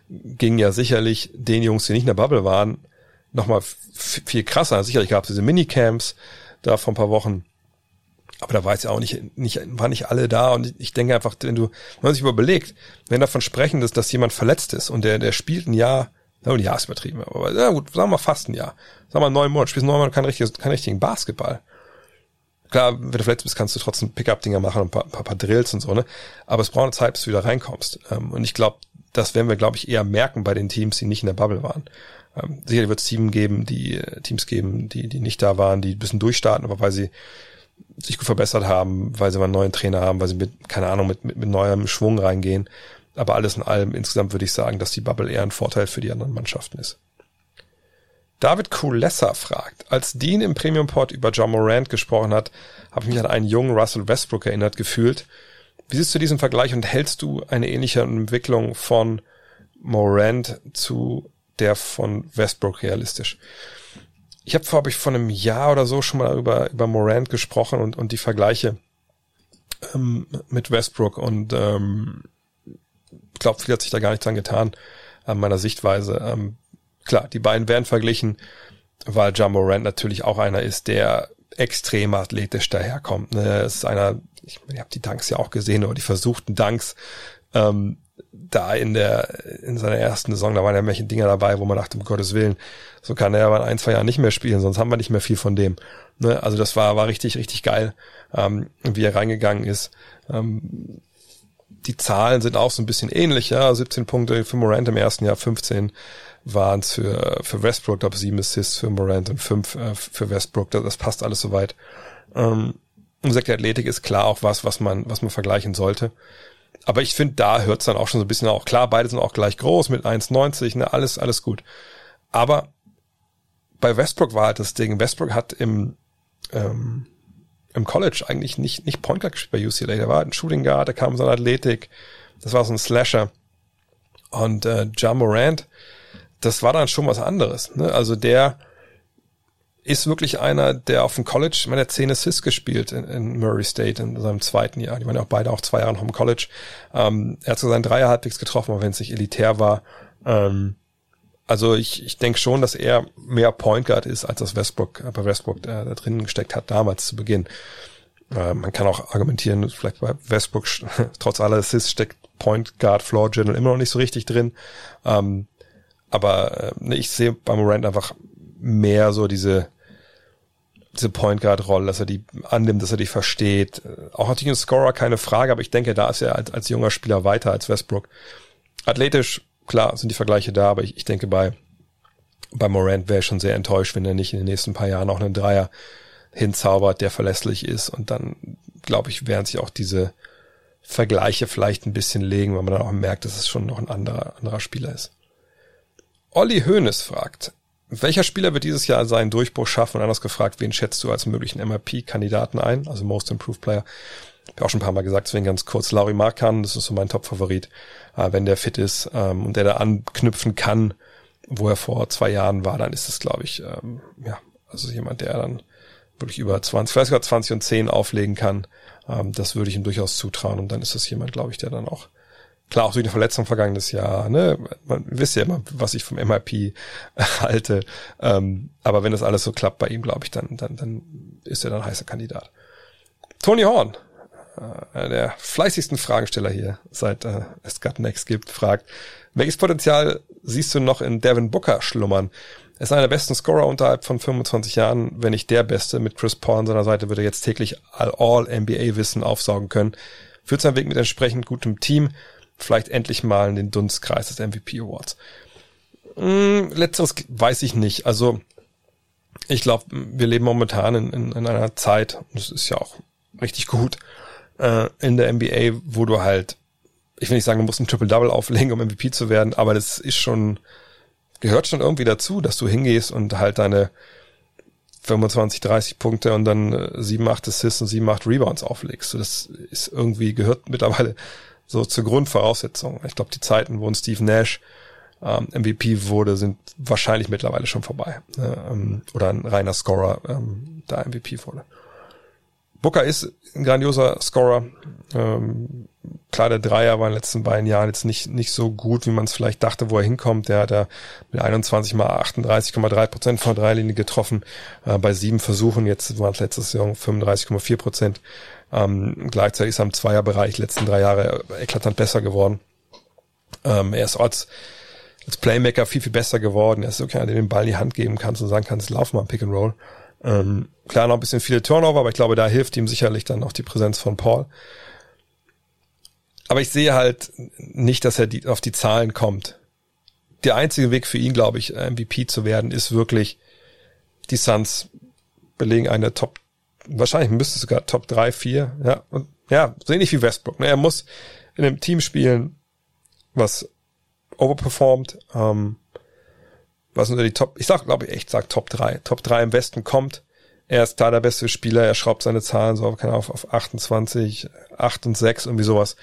ging ja sicherlich den Jungs, die nicht in der Bubble waren, nochmal viel krasser. Sicherlich gab es diese Minicamps da vor ein paar Wochen. Aber da war es ja auch nicht, nicht, waren nicht alle da. Und ich denke einfach, wenn du, wenn man sich überlegt, wenn davon sprechen, dass, dass jemand verletzt ist und der, der spielt ein Jahr, ein Jahr ist übertrieben, aber ja gut, sagen wir fast ein Jahr. Sagen wir neun Monate, spielst neun Monate keinen richtigen, keinen richtigen Basketball. Klar, wenn du verletzt bist, kannst du trotzdem Pickup-Dinger machen und ein paar, paar, paar Drills und so, ne? Aber es braucht eine Zeit, bis du wieder reinkommst. Ähm, und ich glaube, das werden wir, glaube ich, eher merken bei den Teams, die nicht in der Bubble waren. Ähm, sicherlich wird es Teams geben, die äh, Teams geben, die, die nicht da waren, die ein bisschen durchstarten, aber weil sie sich gut verbessert haben, weil sie mal einen neuen Trainer haben, weil sie mit, keine Ahnung, mit, mit, mit neuem Schwung reingehen. Aber alles in allem, insgesamt würde ich sagen, dass die Bubble eher ein Vorteil für die anderen Mannschaften ist. David Kulessa fragt, als Dean im Premium Pod über John Morant gesprochen hat, habe ich mich an einen jungen Russell Westbrook erinnert gefühlt. Wie siehst du diesen Vergleich und hältst du eine ähnliche Entwicklung von Morant zu der von Westbrook realistisch? Ich habe, glaube ich, vor einem Jahr oder so schon mal über, über Morant gesprochen und, und die Vergleiche ähm, mit Westbrook und ähm, glaube, viel hat sich da gar nicht dran getan an meiner Sichtweise. Ähm, klar, die beiden werden verglichen, weil John Morant natürlich auch einer ist, der extrem athletisch daherkommt. Ne? Es ist einer, ich, ich habe die Danks ja auch gesehen, oder die versuchten Danks, ähm, da in der in seiner ersten Saison, da waren ja welche Dinger dabei, wo man dachte, um Gottes Willen, so kann er aber in ein, zwei Jahren nicht mehr spielen, sonst haben wir nicht mehr viel von dem. Ne? Also das war, war richtig, richtig geil, ähm, wie er reingegangen ist. Ähm, die Zahlen sind auch so ein bisschen ähnlich, ja, 17 Punkte für Morant im ersten Jahr, 15 waren es für, für Westbrook, glaube sieben Assists für Morant und fünf äh, für Westbrook, das, das passt alles soweit. Ähm, und gesagt, die Athletik ist klar auch was, was man, was man vergleichen sollte aber ich finde, da hört es dann auch schon so ein bisschen auch klar, beide sind auch gleich groß mit 1,90, ne, alles, alles gut. Aber bei Westbrook war halt das Ding, Westbrook hat im, ähm, im College eigentlich nicht, nicht Point Guard gespielt bei UCLA. Der war ein Shooting Guard, der kam so eine Athletik, das war so ein Slasher. Und äh, Ja Morant, das war dann schon was anderes. Ne? Also der ist wirklich einer, der auf dem College, ich meine, der 10 Assists gespielt in, in Murray State in seinem zweiten Jahr. Die waren ja auch beide auch zwei Jahre noch im College. Ähm, er hat so seinen Dreier halbwegs getroffen, auch wenn es nicht elitär war. Ähm, also ich, ich denke schon, dass er mehr Point Guard ist, als das Westbrook, bei Westbrook da, da drin gesteckt hat, damals zu Beginn. Äh, man kann auch argumentieren, vielleicht bei Westbrook, trotz aller Assists steckt Point Guard, Floor General immer noch nicht so richtig drin. Ähm, aber äh, ich sehe bei Morant einfach mehr so diese, diese Point Guard Rolle, dass er die annimmt, dass er die versteht. Auch natürlich ein Scorer, keine Frage, aber ich denke, da ist er als, als junger Spieler weiter als Westbrook. Athletisch, klar, sind die Vergleiche da, aber ich, ich denke bei, bei Morant wäre ich schon sehr enttäuscht, wenn er nicht in den nächsten paar Jahren auch einen Dreier hinzaubert, der verlässlich ist und dann, glaube ich, werden sich auch diese Vergleiche vielleicht ein bisschen legen, weil man dann auch merkt, dass es schon noch ein anderer, anderer Spieler ist. Olli Hoeneß fragt, welcher Spieler wird dieses Jahr seinen Durchbruch schaffen? Und anders gefragt, wen schätzt du als möglichen MIP-Kandidaten ein? Also Most Improved Player. Ich habe auch schon ein paar Mal gesagt, deswegen ganz kurz. Lauri Markan, das ist so mein Top-Favorit. Äh, wenn der fit ist ähm, und der da anknüpfen kann, wo er vor zwei Jahren war, dann ist es, glaube ich, ähm, ja, also jemand, der dann wirklich über 20, vielleicht sogar 20 und 10 auflegen kann. Ähm, das würde ich ihm durchaus zutrauen. Und dann ist es jemand, glaube ich, der dann auch klar auch durch eine Verletzung vergangenes Jahr, ne, man wisst ja immer, was ich vom MIP halte. Ähm, aber wenn das alles so klappt bei ihm, glaube ich, dann, dann, dann ist er dann heißer Kandidat. Tony Horn, äh, der fleißigsten Fragensteller hier, seit äh, es Gut Next gibt, fragt, welches Potenzial siehst du noch in Devin Booker schlummern? Er ist einer der besten Scorer unterhalb von 25 Jahren, wenn nicht der Beste. Mit Chris Paul an seiner Seite würde er jetzt täglich All-NBA-Wissen aufsaugen können. Führt seinen Weg mit entsprechend gutem Team, vielleicht endlich mal in den Dunstkreis des MVP Awards. Hm, letzteres weiß ich nicht. Also ich glaube, wir leben momentan in, in, in einer Zeit, das ist ja auch richtig gut, äh, in der NBA, wo du halt, ich will nicht sagen, du musst ein Triple-Double auflegen, um MVP zu werden, aber das ist schon, gehört schon irgendwie dazu, dass du hingehst und halt deine 25, 30 Punkte und dann äh, 7, 8 Assists und 7, 8 Rebounds auflegst. Das ist irgendwie, gehört mittlerweile so zur Grundvoraussetzung. Ich glaube, die Zeiten, wo ein Steve Nash ähm, MVP wurde, sind wahrscheinlich mittlerweile schon vorbei. Äh, ähm, oder ein reiner Scorer ähm, da MVP wurde. Booker ist ein grandioser Scorer. Ähm, klar, der Dreier war in den letzten beiden Jahren jetzt nicht, nicht so gut, wie man es vielleicht dachte, wo er hinkommt. Der hat da mit 21 mal 38,3 Prozent von Dreilinie getroffen. Äh, bei sieben Versuchen, jetzt waren es letztes Jahr 35,4 Prozent. Ähm, gleichzeitig ist er im Zweierbereich letzten drei Jahre eklatant besser geworden. Ähm, er ist als, als Playmaker viel, viel besser geworden. Er ist so keiner, der den Ball in die Hand geben kann und sagen kann, lauf mal Pick and Roll. Ähm, klar noch ein bisschen viele Turnover, aber ich glaube, da hilft ihm sicherlich dann auch die Präsenz von Paul. Aber ich sehe halt nicht, dass er die, auf die Zahlen kommt. Der einzige Weg für ihn, glaube ich, MVP zu werden, ist wirklich, die Suns belegen eine Top, wahrscheinlich müsste sogar Top 3, 4, ja, und ja, so ähnlich wie Westbrook. Ne? Er muss in einem Team spielen, was overperformt, ähm, was unter die Top, ich sag, glaube ich echt, sag Top 3. Top 3 im Westen kommt. Er ist klar der beste Spieler, er schraubt seine Zahlen so keine auf, auf 28, 8 und 6, irgendwie sowas.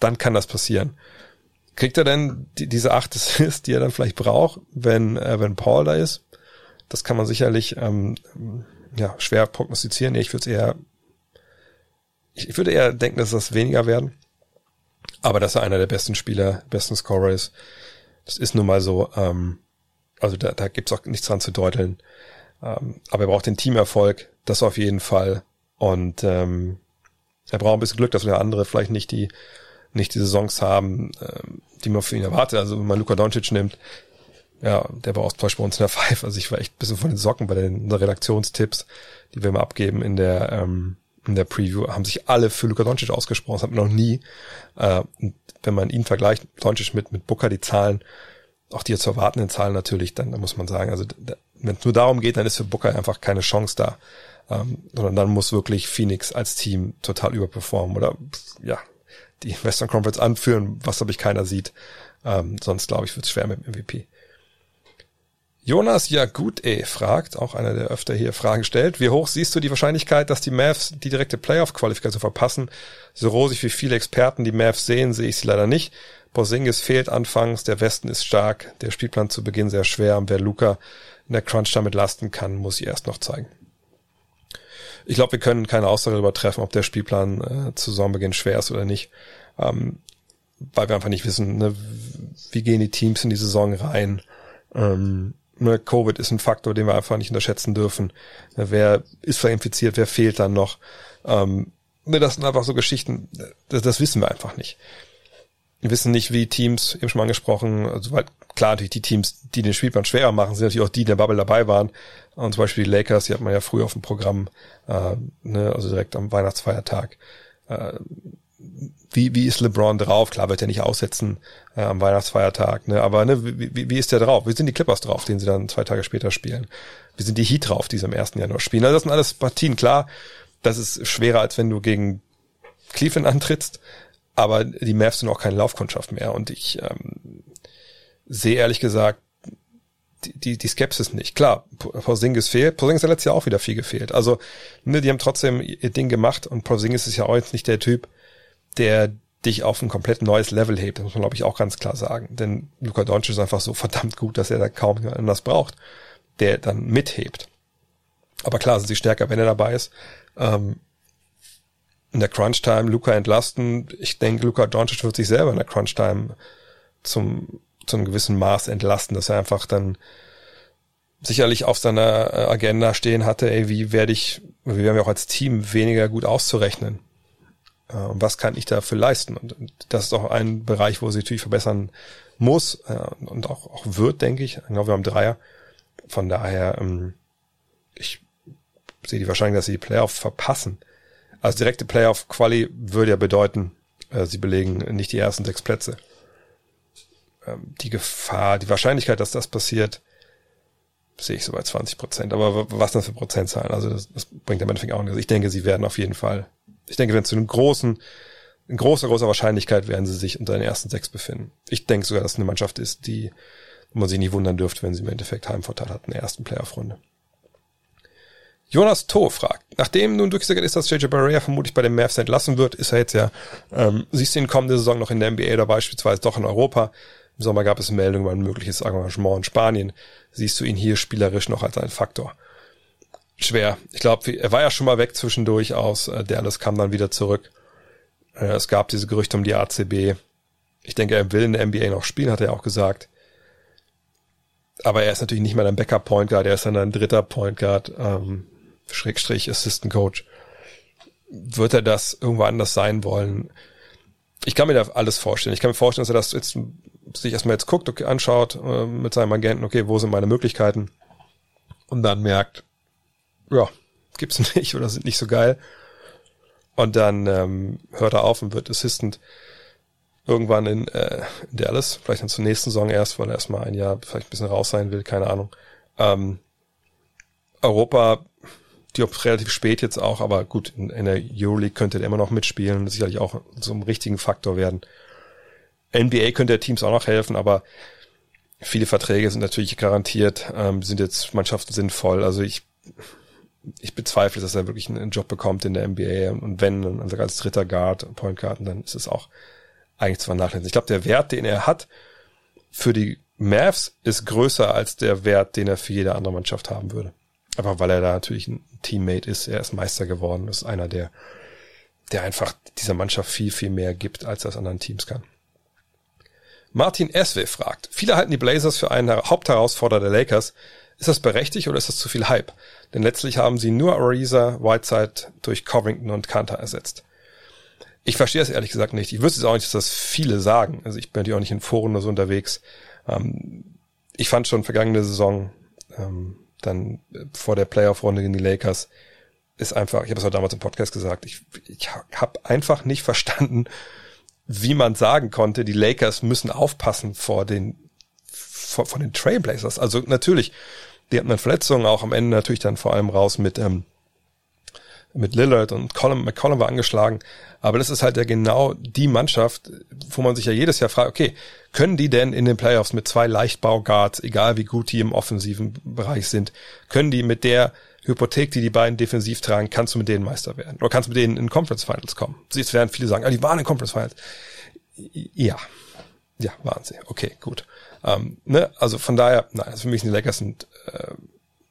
Dann kann das passieren. Kriegt er denn die, diese 8 Assists, die er dann vielleicht braucht, wenn, äh, wenn Paul da ist? Das kann man sicherlich ähm, ja, schwer prognostizieren. Ich würde eher, ich, ich würde eher denken, dass das weniger werden. Aber dass er einer der besten Spieler, besten Scorer ist, das ist nun mal so. Ähm, also da, da gibt's auch nichts dran zu deuteln. Ähm, aber er braucht den Teamerfolg, das auf jeden Fall. Und ähm, er braucht ein bisschen Glück, dass wir andere vielleicht nicht die nicht die Saisons haben, ähm, die man für ihn erwartet. Also wenn man Luka Doncic nimmt, ja, der war auch zum Beispiel bei uns in der Five. Also ich war echt ein bisschen von den Socken bei den Redaktionstipps, die wir immer abgeben in der ähm, in der Preview, haben sich alle für Luka Doncic ausgesprochen. Das hat man noch nie. Äh, wenn man ihn vergleicht, Doncic mit mit Booker, die Zahlen auch die zu erwartenden Zahlen natürlich, dann, dann muss man sagen, also wenn es nur darum geht, dann ist für Booker einfach keine Chance da. Ähm, sondern dann muss wirklich Phoenix als Team total überperformen oder ja, die Western Conference anführen, was glaube ich keiner sieht. Ähm, sonst glaube ich, wird es schwer mit dem MVP. Jonas ja gut eh fragt, auch einer, der öfter hier Fragen stellt, wie hoch siehst du die Wahrscheinlichkeit, dass die Mavs die direkte Playoff-Qualifikation verpassen? So rosig wie viele Experten die Mavs sehen, sehe ich sie leider nicht. Porzingis fehlt anfangs, der Westen ist stark, der Spielplan zu Beginn sehr schwer und wer Luca in der Crunch damit lasten kann, muss ich erst noch zeigen. Ich glaube, wir können keine Aussage darüber treffen, ob der Spielplan äh, zu Saisonbeginn schwer ist oder nicht, ähm, weil wir einfach nicht wissen, ne, wie gehen die Teams in die Saison rein. Ähm, Covid ist ein Faktor, den wir einfach nicht unterschätzen dürfen. Ne, wer ist verinfiziert, wer fehlt dann noch? Ähm, ne, das sind einfach so Geschichten, das, das wissen wir einfach nicht. Wir wissen nicht, wie Teams, eben schon mal angesprochen, also weil klar natürlich die Teams, die den Spielplan schwerer machen, sind natürlich auch die, die in der Bubble dabei waren. Und zum Beispiel die Lakers, die hat man ja früher auf dem Programm, äh, ne, also direkt am Weihnachtsfeiertag. Äh, wie, wie ist LeBron drauf? Klar wird er nicht aussetzen äh, am Weihnachtsfeiertag, ne? aber ne, wie, wie ist der drauf? Wie sind die Clippers drauf, den sie dann zwei Tage später spielen? Wie sind die Heat drauf, die sie im ersten Januar spielen? Also das sind alles Partien, klar, das ist schwerer, als wenn du gegen Cleveland antrittst, aber die Mavs sind auch keine Laufkundschaft mehr und ich ähm, sehe ehrlich gesagt die, die, die Skepsis nicht. Klar, Porzingis fehlt. Porzingis hat letztes Jahr auch wieder viel gefehlt. Also, ne, die haben trotzdem ihr Ding gemacht und Porzingis ist ja auch jetzt nicht der Typ, der dich auf ein komplett neues Level hebt. Das muss man, glaube ich, auch ganz klar sagen. Denn Luka Doncic ist einfach so verdammt gut, dass er da kaum jemand anders braucht, der dann mithebt. Aber klar sind sie stärker, wenn er dabei ist. Ähm, in der Crunch-Time Luca entlasten. Ich denke, Luca Doncic wird sich selber in der Crunch-Time zum, zu einem gewissen Maß entlasten, dass er einfach dann sicherlich auf seiner äh, Agenda stehen hatte, ey, wie werde ich, wie werden wir auch als Team weniger gut auszurechnen? Äh, was kann ich dafür leisten? Und, das ist auch ein Bereich, wo sie natürlich verbessern muss äh, und auch, auch wird, denke ich. Glaube, wir haben Dreier. Von daher, ähm, ich sehe die Wahrscheinlichkeit, dass sie die Playoff verpassen. Also direkte Playoff-Quali würde ja bedeuten, äh, sie belegen nicht die ersten sechs Plätze. Ähm, die Gefahr, die Wahrscheinlichkeit, dass das passiert, sehe ich so bei 20 Prozent. Aber was denn für Prozentzahlen? Also das, das bringt am Endeffekt auch nichts. Ich denke, sie werden auf jeden Fall, ich denke, wenn zu einem großen, in großer, großer Wahrscheinlichkeit werden sie sich unter den ersten sechs befinden. Ich denke sogar, dass es eine Mannschaft ist, die man sich nicht wundern dürfte, wenn sie im Endeffekt Heimvorteil hat in der ersten Playoff-Runde. Jonas To fragt, nachdem nun durchgesickert ist, dass JJ Barrea vermutlich bei den Mavs entlassen wird, ist er jetzt ja, ähm, siehst du ihn kommende Saison noch in der NBA oder beispielsweise doch in Europa? Im Sommer gab es Meldungen über ein mögliches Engagement in Spanien. Siehst du ihn hier spielerisch noch als einen Faktor? Schwer. Ich glaube, er war ja schon mal weg zwischendurch aus. Äh, Dallas kam dann wieder zurück. Äh, es gab diese Gerüchte um die ACB. Ich denke, er will in der NBA noch spielen, hat er auch gesagt. Aber er ist natürlich nicht mehr ein Backup Point Guard, er ist dann ein dritter Point Guard. Ähm, Schrägstrich Assistant Coach. Wird er das irgendwo anders sein wollen? Ich kann mir da alles vorstellen. Ich kann mir vorstellen, dass er das jetzt sich erstmal jetzt guckt, okay, anschaut äh, mit seinem Agenten, okay, wo sind meine Möglichkeiten? Und dann merkt, ja, gibt's nicht oder sind nicht so geil. Und dann ähm, hört er auf und wird Assistant irgendwann in, äh, in Dallas, vielleicht dann zur nächsten Saison erst, weil er erstmal ein Jahr vielleicht ein bisschen raus sein will, keine Ahnung. Ähm, Europa die ob relativ spät jetzt auch, aber gut, in, in der Euroleague könnte er immer noch mitspielen, sicherlich auch so einem richtigen Faktor werden. NBA könnte der Teams auch noch helfen, aber viele Verträge sind natürlich garantiert, ähm, sind jetzt Mannschaften sinnvoll. Also ich, ich bezweifle, dass er wirklich einen Job bekommt in der NBA und wenn, also als dritter Guard, Point Guard, dann ist es auch eigentlich zu vernachlässigen. Ich glaube, der Wert, den er hat für die Mavs, ist größer als der Wert, den er für jede andere Mannschaft haben würde. Aber weil er da natürlich ein Teammate ist, er ist Meister geworden, ist einer, der, der einfach dieser Mannschaft viel, viel mehr gibt, als das anderen Teams kann. Martin Eswe fragt, viele halten die Blazers für einen Hauptherausforderer der Lakers. Ist das berechtigt oder ist das zu viel Hype? Denn letztlich haben sie nur Ariza, Whiteside durch Covington und Kanter ersetzt. Ich verstehe das ehrlich gesagt nicht. Ich wüsste es auch nicht, dass das viele sagen. Also ich bin natürlich auch nicht in Foren oder so unterwegs. Ähm, ich fand schon vergangene Saison, ähm, dann vor der Playoff-Runde gegen die Lakers, ist einfach, ich habe es auch damals im Podcast gesagt, ich, ich habe einfach nicht verstanden, wie man sagen konnte, die Lakers müssen aufpassen vor den vor, vor den Trailblazers. Also natürlich, die hatten dann Verletzungen auch am Ende natürlich dann vor allem raus mit ähm, mit Lillard und Colin, McCollum war angeschlagen. Aber das ist halt ja genau die Mannschaft, wo man sich ja jedes Jahr fragt, okay, können die denn in den Playoffs mit zwei Leichtbauguards, egal wie gut die im offensiven Bereich sind, können die mit der Hypothek, die die beiden defensiv tragen, kannst du mit denen Meister werden? Oder kannst du mit denen in Conference Finals kommen? Jetzt werden viele sagen, ah, die waren in Conference Finals. Ja. Ja, waren sie. Okay, gut. Ähm, ne? Also von daher, nein, also für mich sind die Lakers sind äh,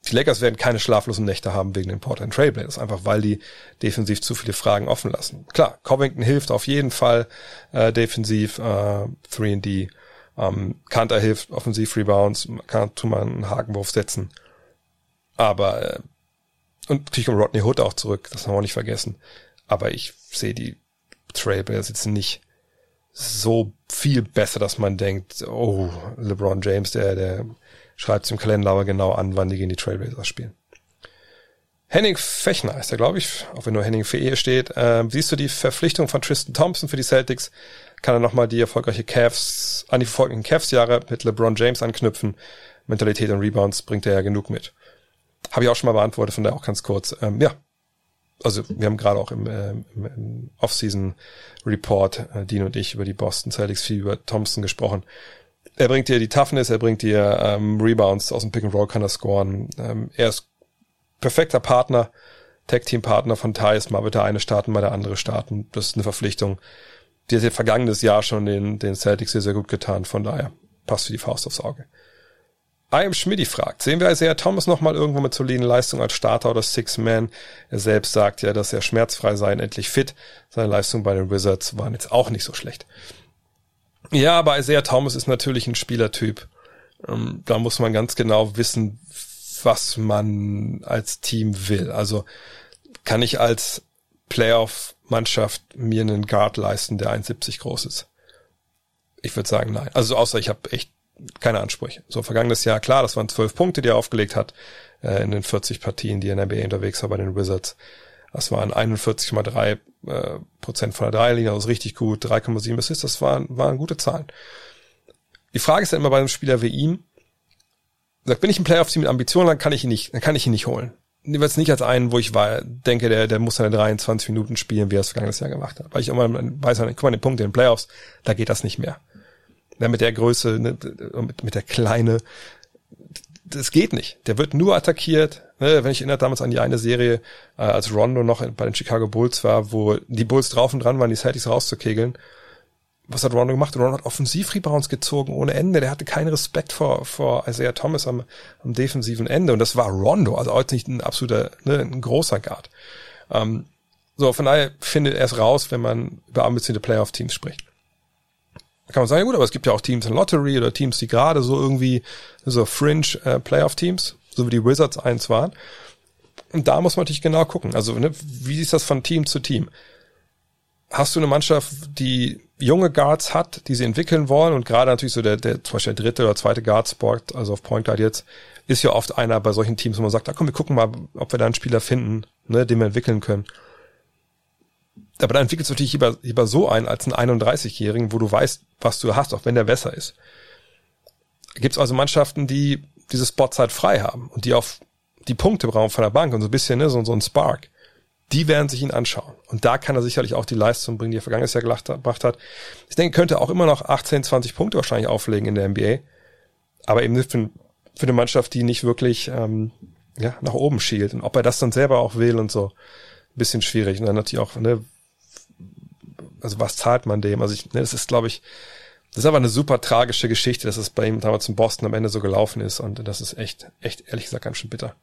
die Lakers werden keine schlaflosen Nächte haben wegen den Portland Trailblazers, einfach weil die defensiv zu viele Fragen offen lassen. Klar, Covington hilft auf jeden Fall äh, defensiv, äh, 3D. Ähm, Kanter hilft offensiv Rebounds, kann tun man einen Hakenwurf setzen. Aber äh, und kommt Rodney Hood auch zurück, das haben wir auch nicht vergessen. Aber ich sehe die Trailblazers jetzt nicht so viel besser, dass man denkt, oh, LeBron James, der, der schreibt im Kalender aber genau an, wann die gegen die Trailblazers spielen. Henning Fechner ist er, glaube ich, auch wenn nur Henning für Ehe steht. Ähm, siehst du die Verpflichtung von Tristan Thompson für die Celtics? Kann er nochmal die erfolgreiche Cavs, an die verfolgenden Cavs-Jahre mit LeBron James anknüpfen? Mentalität und Rebounds bringt er ja genug mit. Habe ich auch schon mal beantwortet, von daher auch ganz kurz. Ähm, ja, also wir haben gerade auch im, äh, im, Off-Season-Report, äh, Dean und ich, über die Boston Celtics viel über Thompson gesprochen. Er bringt dir die Toughness, er bringt dir ähm, Rebounds aus dem Pick and Roll, kann er scoren. Ähm, er ist perfekter Partner, Tag-Team-Partner von Thais, mal wird der eine starten, mal der andere starten. Das ist eine Verpflichtung. Die hat ja vergangenes Jahr schon den, den Celtics sehr, sehr gut getan. Von daher passt für die Faust aufs Auge. I am Schmidti fragt, sehen wir Isaiah Thomas nochmal irgendwo mit soliden Leistungen als Starter oder Six-Man? Er selbst sagt ja, dass er schmerzfrei sei und endlich fit. Seine Leistungen bei den Wizards waren jetzt auch nicht so schlecht. Ja, aber Isaiah Thomas ist natürlich ein Spielertyp. Ähm, da muss man ganz genau wissen, was man als Team will. Also kann ich als Playoff-Mannschaft mir einen Guard leisten, der 1,70 groß ist? Ich würde sagen, nein. Also außer ich habe echt keine Ansprüche. So vergangenes Jahr, klar, das waren zwölf Punkte, die er aufgelegt hat äh, in den 40 Partien, die er in der NBA unterwegs war bei den Wizards. Das waren 41,3 äh, Prozent von der Dreierlinie, das ist richtig gut. 3,7 Assists, das waren, waren gute Zahlen. Die Frage ist ja immer bei einem Spieler wie ihm, sagt, bin ich ein Playoff-Team mit Ambitionen, dann kann ich ihn nicht, dann kann ich ihn nicht holen. Nehmen wir jetzt nicht als einen, wo ich war, denke, der, der muss seine 23 Minuten spielen, wie er es vergangenes Jahr gemacht hat. Weil ich immer weiß, guck mal, den Punkt in den Playoffs, da geht das nicht mehr ja, mit der Größe, ne, mit, mit der Kleine, das geht nicht. Der wird nur attackiert. Ne, wenn ich erinnere damals an die eine Serie, äh, als Rondo noch bei den Chicago Bulls war, wo die Bulls drauf und dran waren, die Celtics rauszukegeln. Was hat Rondo gemacht? Rondo hat Offensivrebounds gezogen ohne Ende. Der hatte keinen Respekt vor, vor Isaiah Thomas am, am defensiven Ende. Und das war Rondo, also auch nicht ein absoluter, ne, ein großer Guard. Ähm, so, von daher findet er es raus, wenn man über ambitionierte Playoff-Teams spricht. Da kann man sagen, ja gut, aber es gibt ja auch Teams in Lottery oder Teams, die gerade so irgendwie so Fringe äh, so wie die Wizards eins waren. Und da muss man natürlich genau gucken. Also, ne, wie ist das von Team zu Team? Hast du eine Mannschaft, die junge Guards hat, die sie entwickeln wollen und gerade natürlich so der, der zum Beispiel der dritte oder zweite Guard-Spot, also auf Point Guard jetzt, ist ja oft einer bei solchen Teams, wo man sagt, ah komm, wir gucken mal, ob wir da einen Spieler finden, ne, den wir entwickeln können aber dann entwickelst du dich lieber, lieber so ein als einen 31-Jährigen, wo du weißt, was du hast, auch wenn der besser ist. Gibt es also Mannschaften, die diese Spots halt frei haben und die auf die Punkte brauchen von der Bank und so ein bisschen ne, so, so ein Spark. Die werden sich ihn anschauen. Und da kann er sicherlich auch die Leistung bringen, die er vergangenes Jahr gebracht hat. Ich denke, könnte auch immer noch 18, 20 Punkte wahrscheinlich auflegen in der NBA. Aber eben für, für eine Mannschaft, die nicht wirklich ähm, ja, nach oben schielt. Und ob er das dann selber auch will und so, bisschen schwierig. Und dann natürlich auch, ne, also was zahlt man dem? Also ich, ne, das ist, glaube ich, das ist aber eine super tragische Geschichte, dass es bei ihm damals in Boston am Ende so gelaufen ist und das ist echt, echt, ehrlich gesagt, ganz schön bitter.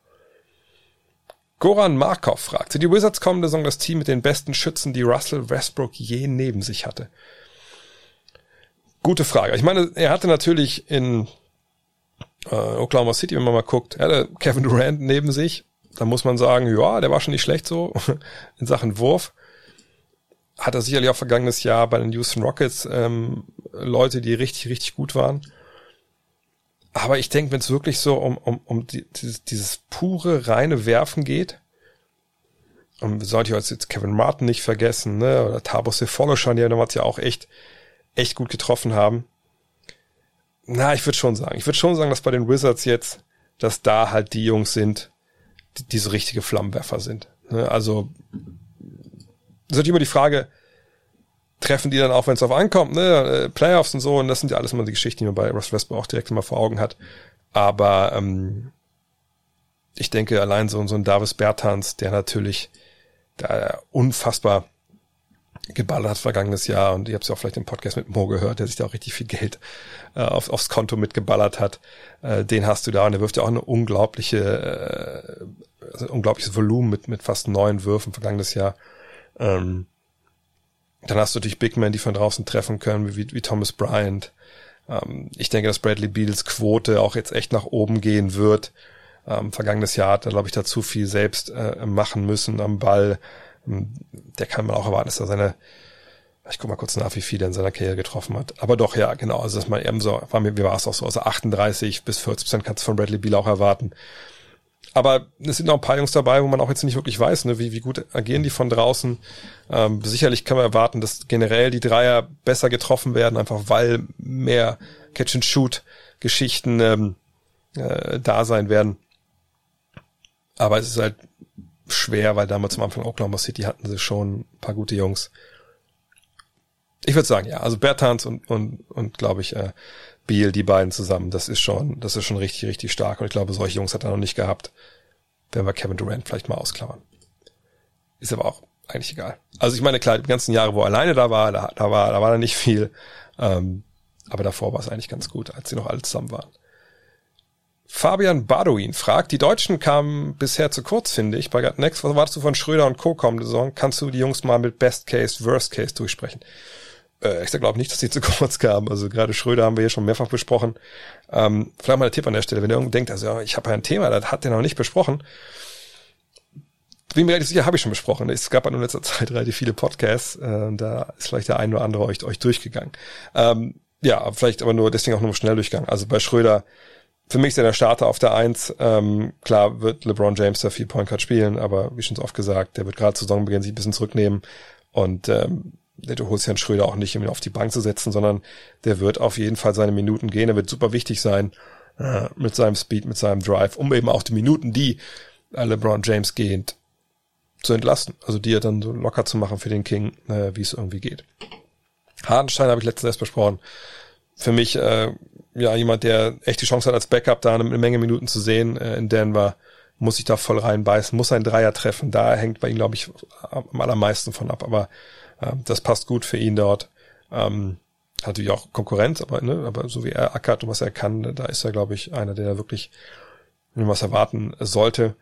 Goran Markov fragt, sind die Wizards kommende Saison das Team mit den besten Schützen, die Russell Westbrook je neben sich hatte? Gute Frage. Ich meine, er hatte natürlich in äh, Oklahoma City, wenn man mal guckt, er hatte Kevin Durant neben sich. Da muss man sagen, ja, der war schon nicht schlecht so in Sachen Wurf hat er sicherlich auch vergangenes Jahr bei den Houston Rockets ähm, Leute, die richtig, richtig gut waren. Aber ich denke, wenn es wirklich so um, um, um die, dieses, dieses pure, reine Werfen geht, und sollte ich jetzt Kevin Martin nicht vergessen, ne, oder Tabo Sefoloshan, die damals ja auch echt, echt gut getroffen haben. Na, ich würde schon sagen, ich würde schon sagen, dass bei den Wizards jetzt, dass da halt die Jungs sind, die, die so richtige Flammenwerfer sind. Ne, also das ist natürlich immer die Frage, treffen die dann auch, wenn es auf ankommt, ne, äh, Playoffs und so, und das sind ja alles immer die Geschichten, die man bei Russ Westbrook auch direkt immer vor Augen hat. Aber ähm, ich denke, allein so, so ein Davis Bertans, der natürlich da unfassbar geballert hat vergangenes Jahr und ich habe es ja auch vielleicht im Podcast mit Mo gehört, der sich da auch richtig viel Geld äh, auf, aufs Konto mitgeballert hat. Äh, den hast du da und der wirft ja auch eine unglaubliche, äh, also ein unglaubliches Volumen mit, mit fast neun Würfen vergangenes Jahr. Ähm, dann hast du natürlich Big Men, die von draußen treffen können, wie, wie Thomas Bryant. Ähm, ich denke, dass Bradley Beals Quote auch jetzt echt nach oben gehen wird. Ähm, vergangenes Jahr hat er, glaube ich, da zu viel selbst äh, machen müssen am Ball. Ähm, der kann man auch erwarten, dass er seine, ich guck mal kurz nach, wie viel er in seiner Karriere getroffen hat. Aber doch, ja, genau, also das mal eben so, war mir, wie war es auch so, also 38 bis 40 Prozent kannst du von Bradley Beal auch erwarten. Aber es sind noch ein paar Jungs dabei, wo man auch jetzt nicht wirklich weiß, ne, wie, wie gut agieren die von draußen. Ähm, sicherlich kann man erwarten, dass generell die Dreier besser getroffen werden, einfach weil mehr Catch-and-Shoot-Geschichten ähm, äh, da sein werden. Aber es ist halt schwer, weil damals am Anfang Oklahoma City hatten sie schon ein paar gute Jungs. Ich würde sagen, ja, also Bertans und, und, und glaube ich, äh, Beal, die beiden zusammen, das ist schon, das ist schon richtig, richtig stark. Und ich glaube, solche Jungs hat er noch nicht gehabt, wenn wir Kevin Durant vielleicht mal ausklammern. Ist aber auch eigentlich egal. Also ich meine, klar, die ganzen Jahre, wo er alleine da war, da, da war, da war da nicht viel. Ähm, aber davor war es eigentlich ganz gut, als sie noch alle zusammen waren. Fabian Baduin fragt, die Deutschen kamen bisher zu kurz, finde ich. Bei Next, was wartest du von Schröder und Co. kommende Saison? Kannst du die Jungs mal mit Best Case, Worst Case durchsprechen? Äh, ich glaube nicht, dass sie zu kurz kamen. Also gerade Schröder haben wir hier schon mehrfach besprochen. Ähm, vielleicht mal ein Tipp an der Stelle, wenn irgendwer denkt, also ja, ich habe ja ein Thema, das hat der noch nicht besprochen. Bin mir relativ sicher, habe ich schon besprochen. Es gab in letzter Zeit relativ viele Podcasts. Äh, da ist vielleicht der ein oder andere euch, euch durchgegangen. Ähm, ja, vielleicht aber nur deswegen auch nur schnell durchgegangen. Also bei Schröder, für mich ist er der Starter auf der Eins. Ähm, klar wird LeBron James da viel Point Guard spielen, aber wie schon so oft gesagt, der wird gerade zu Saisonbeginn sich ein bisschen zurücknehmen und ähm, du holst Herrn Schröder auch nicht, um ihn auf die Bank zu setzen, sondern der wird auf jeden Fall seine Minuten gehen. Er wird super wichtig sein äh, mit seinem Speed, mit seinem Drive, um eben auch die Minuten, die äh, LeBron James gehend zu entlasten. Also die er dann so locker zu machen für den King, äh, wie es irgendwie geht. Hardenstein habe ich letztens erst besprochen. Für mich äh, ja jemand, der echt die Chance hat, als Backup da eine, Menge Minuten zu sehen äh, in Denver, muss sich da voll reinbeißen, muss ein Dreier treffen. Da hängt bei ihm, glaube ich, am allermeisten von ab. Aber ähm, das passt gut für ihn dort. Ähm, hat natürlich auch Konkurrenz, aber, ne, aber so wie er ackert und was er kann, da ist er, glaube ich, einer, der da wirklich was erwarten sollte.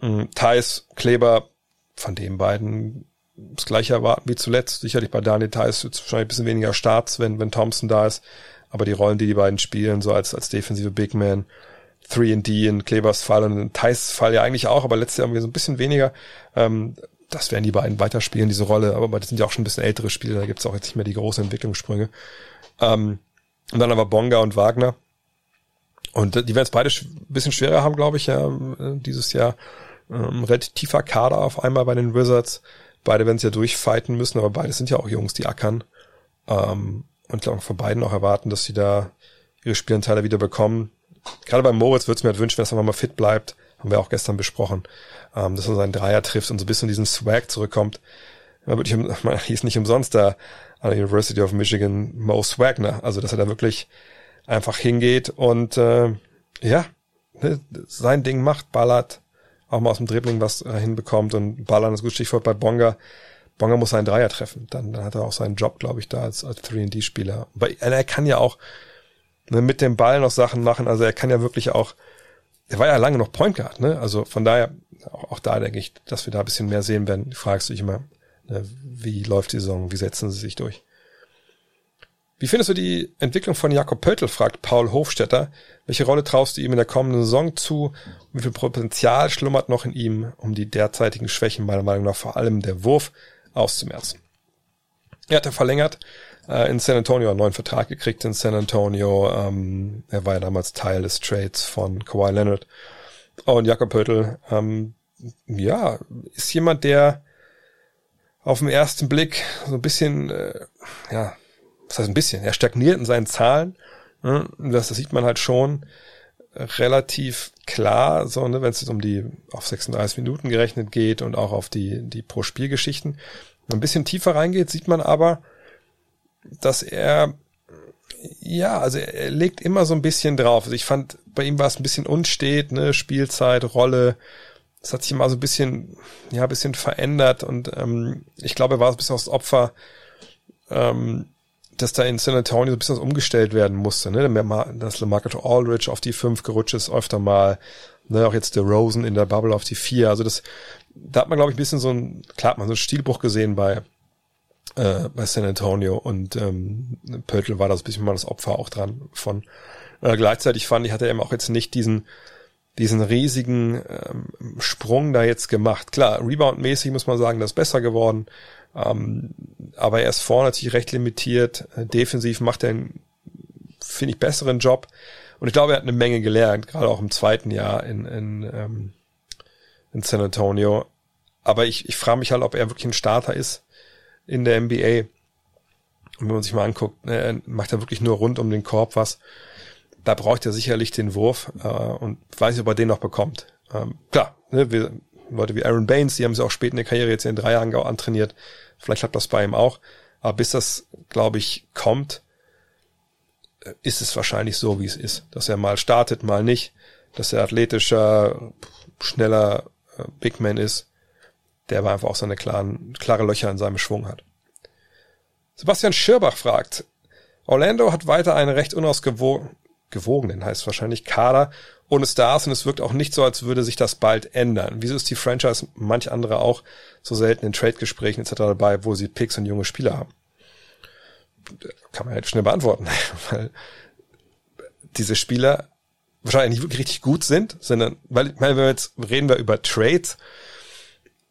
Ähm, Thais, Kleber, von den beiden das gleiche erwarten wie zuletzt. Sicherlich bei Daniel Thais wird wahrscheinlich ein bisschen weniger Starts, wenn, wenn Thompson da ist. Aber die Rollen, die die beiden spielen, so als, als defensive Big Man, 3D in Klebers Fall und in Thais Fall ja eigentlich auch, aber letztes Jahr wir so ein bisschen weniger. Ähm, das werden die beiden weiterspielen, diese Rolle, aber das sind ja auch schon ein bisschen ältere Spiele, da gibt's auch jetzt nicht mehr die großen Entwicklungssprünge. Ähm, und dann aber Bonga und Wagner. Und die werden es beide ein bisschen schwerer haben, glaube ich, ja, äh, dieses Jahr. Ähm, relativ tiefer Kader auf einmal bei den Wizards. Beide werden es ja durchfighten müssen, aber beide sind ja auch Jungs, die ackern. Ähm, und glaube von beiden auch erwarten, dass sie da ihre Spielanteile wieder bekommen. Gerade bei Moritz würde es mir halt wünschen, dass er mal fit bleibt. Haben wir auch gestern besprochen ähm, dass er seinen Dreier trifft und so ein bisschen diesen Swag zurückkommt. Man, wirklich, hieß nicht umsonst da an der University of Michigan Mo Swagner, also dass er da wirklich einfach hingeht und äh, ja, ne, sein Ding macht, ballert, auch mal aus dem Dribbling was äh, hinbekommt und ballern ist gut Stichwort bei Bonga. Bonga muss seinen Dreier treffen, dann, dann hat er auch seinen Job, glaube ich, da als, als 3D-Spieler. Aber er kann ja auch ne, mit dem Ball noch Sachen machen, also er kann ja wirklich auch, er war ja lange noch Point Guard, ne? Also von daher, auch, auch da denke ich, dass wir da ein bisschen mehr sehen werden. Fragst du dich immer, ne, wie läuft die Saison, wie setzen sie sich durch? Wie findest du die Entwicklung von Jakob Pöltl, fragt Paul Hofstetter. Welche Rolle traust du ihm in der kommenden Saison zu? Wie viel Potenzial schlummert noch in ihm, um die derzeitigen Schwächen meiner Meinung nach vor allem der Wurf auszumerzen? Er hat ja verlängert äh, in San Antonio einen neuen Vertrag gekriegt in San Antonio. Ähm, er war ja damals Teil des Trades von Kawhi Leonard. Und Jakob Pöttl, ähm, ja, ist jemand, der auf den ersten Blick so ein bisschen, äh, ja, was heißt ein bisschen, er stagniert in seinen Zahlen. Ne? Das, das sieht man halt schon relativ klar, so, ne, wenn es jetzt um die auf 36 Minuten gerechnet geht und auch auf die, die Pro-Spiel-Geschichten. Ein bisschen tiefer reingeht, sieht man aber, dass er ja, also er legt immer so ein bisschen drauf. Also ich fand, bei ihm war es ein bisschen unstet, ne, Spielzeit, Rolle. Das hat sich immer so ein bisschen, ja, ein bisschen verändert und ähm, ich glaube, er war ein bisschen aus Opfer, ähm, dass da in San Antonio so ein bisschen was umgestellt werden musste, ne? Dass LeMarcus Aldridge auf die fünf gerutscht ist, öfter mal, ne, auch jetzt der Rosen in der Bubble auf die vier. Also das, da hat man, glaube ich, ein bisschen so ein, klar hat man so einen Stilbruch gesehen bei, äh, bei San Antonio und ähm, Pöltl war das bisschen mal das Opfer auch dran von. Äh, gleichzeitig fand ich, hat er eben auch jetzt nicht diesen diesen riesigen ähm, Sprung da jetzt gemacht. Klar, Rebound-mäßig muss man sagen, das ist besser geworden, ähm, aber er ist vorne natürlich recht limitiert. Äh, defensiv macht er einen, finde ich, besseren Job. Und ich glaube, er hat eine Menge gelernt, gerade auch im zweiten Jahr in, in, ähm, in San Antonio. Aber ich, ich frage mich halt, ob er wirklich ein Starter ist in der NBA. Und wenn man sich mal anguckt, er macht er wirklich nur rund um den Korb was. Da braucht er sicherlich den Wurf äh, und weiß nicht, ob er den noch bekommt. Ähm, klar, ne, wir, Leute wie Aaron Baines, die haben sie auch spät in der Karriere jetzt in drei Jahren antrainiert. Vielleicht klappt das bei ihm auch. Aber bis das, glaube ich, kommt, äh, ist es wahrscheinlich so, wie es ist. Dass er mal startet, mal nicht. Dass er athletischer, schneller äh, Big Man ist. Der aber einfach auch seine klaren, klare Löcher in seinem Schwung hat. Sebastian Schirbach fragt, Orlando hat weiter einen recht unausgewogenen, heißt wahrscheinlich Kader ohne Stars und es wirkt auch nicht so, als würde sich das bald ändern. Wieso ist die Franchise manch andere auch so selten in Trade-Gesprächen etc. dabei, wo sie Picks und junge Spieler haben? Kann man halt schnell beantworten, weil diese Spieler wahrscheinlich nicht wirklich richtig gut sind, sondern, weil, ich meine, wenn wir jetzt reden wir über Trades,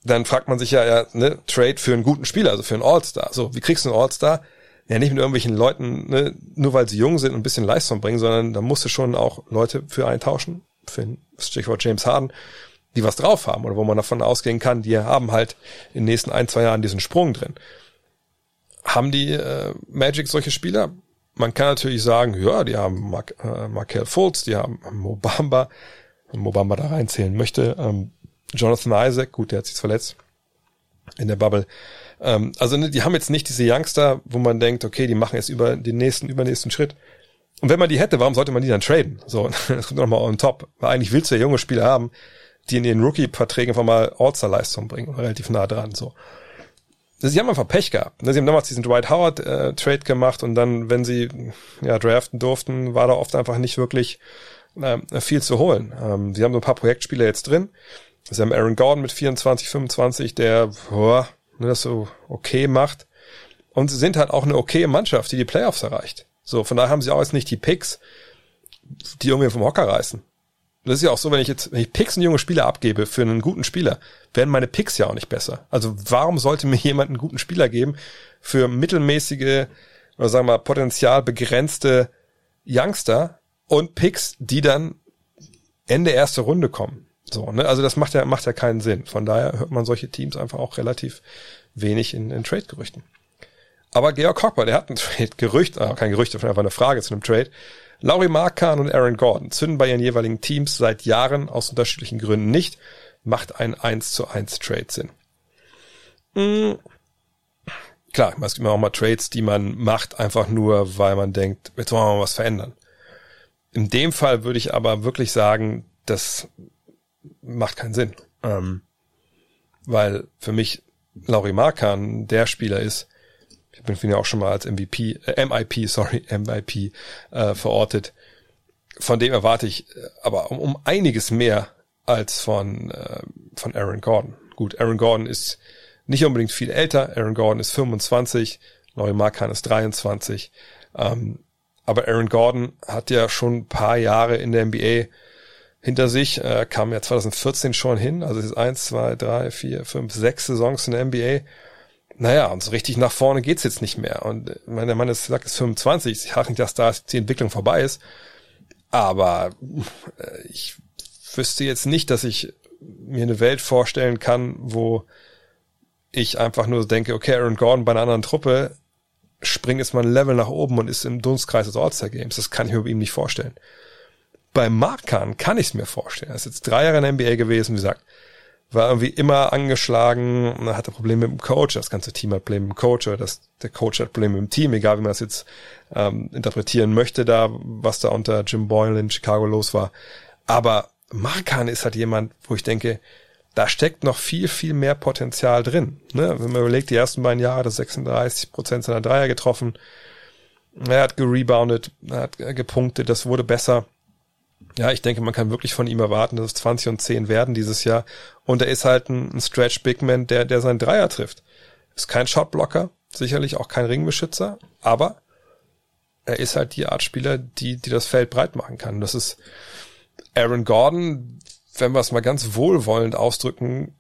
dann fragt man sich ja, ja, ne, Trade für einen guten Spieler, also für einen All-Star. So, wie kriegst du einen All-Star? Ja, nicht mit irgendwelchen Leuten, ne, nur weil sie jung sind und ein bisschen Leistung bringen, sondern da musst du schon auch Leute für eintauschen, für ein Stichwort James Harden, die was drauf haben oder wo man davon ausgehen kann, die haben halt in den nächsten ein, zwei Jahren diesen Sprung drin. Haben die äh, Magic solche Spieler? Man kann natürlich sagen, ja, die haben Mark, äh, Markel Fultz, die haben Mobamba, wenn Mobamba da reinzählen möchte, ähm, Jonathan Isaac, gut, der hat sich verletzt in der Bubble. Ähm, also ne, die haben jetzt nicht diese Youngster, wo man denkt, okay, die machen jetzt über den nächsten, übernächsten Schritt. Und wenn man die hätte, warum sollte man die dann traden? So, das kommt nochmal on top. Weil eigentlich willst du ja junge Spieler haben, die in ihren Rookie-Verträgen einfach mal All-Star-Leistung bringen, relativ nah dran, so. Sie haben einfach Pech gehabt. Sie haben damals diesen Dwight Howard äh, gemacht und dann, wenn sie ja draften durften, war da oft einfach nicht wirklich äh, viel zu holen. Ähm, sie haben so ein paar Projektspieler jetzt drin. Sie haben Aaron Gordon mit 24, 25, der boah, ne, das so okay macht. Und sie sind halt auch eine okaye Mannschaft, die die Playoffs erreicht. So, von daher haben sie auch jetzt nicht die Picks, die irgendwie vom Hocker reißen. Das ist ja auch so, wenn ich jetzt, wenn ich Picks und junge Spieler abgebe für einen guten Spieler, werden meine Picks ja auch nicht besser. Also warum sollte mir jemand einen guten Spieler geben für mittelmäßige oder sagen wir mal potenzial begrenzte Youngster und Picks, die dann Ende erste Runde kommen? So, ne? Also das macht ja, macht ja keinen Sinn. Von daher hört man solche Teams einfach auch relativ wenig in, in Trade-Gerüchten. Aber Georg Hockber, der hat ein Trade-Gerücht, äh, kein Gerücht, einfach eine Frage zu einem Trade. Laurie Markan und Aaron Gordon zünden bei ihren jeweiligen Teams seit Jahren aus unterschiedlichen Gründen nicht. Macht ein 1 zu 1 Trade Sinn? Mhm. Klar, es gibt immer auch mal Trades, die man macht, einfach nur, weil man denkt, jetzt wollen wir mal was verändern. In dem Fall würde ich aber wirklich sagen, dass macht keinen Sinn. Ähm, weil für mich Lauri Markan der Spieler ist, ich bin ihn ja auch schon mal als MVP, äh, MIP, sorry, MIP äh, verortet. Von dem erwarte ich äh, aber um, um einiges mehr als von, äh, von Aaron Gordon. Gut, Aaron Gordon ist nicht unbedingt viel älter. Aaron Gordon ist 25, Laurie Markan ist 23. Ähm, aber Aaron Gordon hat ja schon ein paar Jahre in der NBA hinter sich, äh, kam ja 2014 schon hin, also es ist eins, zwei, drei, vier, fünf, sechs Saisons in der NBA. Naja, und so richtig nach vorne geht's jetzt nicht mehr. Und mein, der Mann ist, sagt, ist 25. Ich sage nicht, dass da die Entwicklung vorbei ist. Aber äh, ich wüsste jetzt nicht, dass ich mir eine Welt vorstellen kann, wo ich einfach nur denke, okay, Aaron Gordon bei einer anderen Truppe springt jetzt mal ein Level nach oben und ist im Dunstkreis des All-Star Games. Das kann ich mir bei ihm nicht vorstellen. Bei Markan kann ich es mir vorstellen. Er ist jetzt drei Jahre in der NBA gewesen, wie gesagt, war irgendwie immer angeschlagen, hatte Probleme mit dem Coach, das ganze Team hat Probleme mit dem Coach, oder das, der Coach hat Probleme mit dem Team, egal wie man das jetzt ähm, interpretieren möchte, da, was da unter Jim Boyle in Chicago los war. Aber Markan ist halt jemand, wo ich denke, da steckt noch viel, viel mehr Potenzial drin. Ne? Wenn man überlegt, die ersten beiden Jahre hat er 36 Prozent seiner Dreier getroffen, er hat gereboundet, er hat gepunktet, das wurde besser ja, ich denke, man kann wirklich von ihm erwarten, dass es 20 und 10 werden dieses Jahr. Und er ist halt ein, ein Stretch Big Man, der, der seinen Dreier trifft. Ist kein Shotblocker, sicherlich auch kein Ringbeschützer, aber er ist halt die Art Spieler, die, die das Feld breit machen kann. Das ist Aaron Gordon, wenn wir es mal ganz wohlwollend ausdrücken,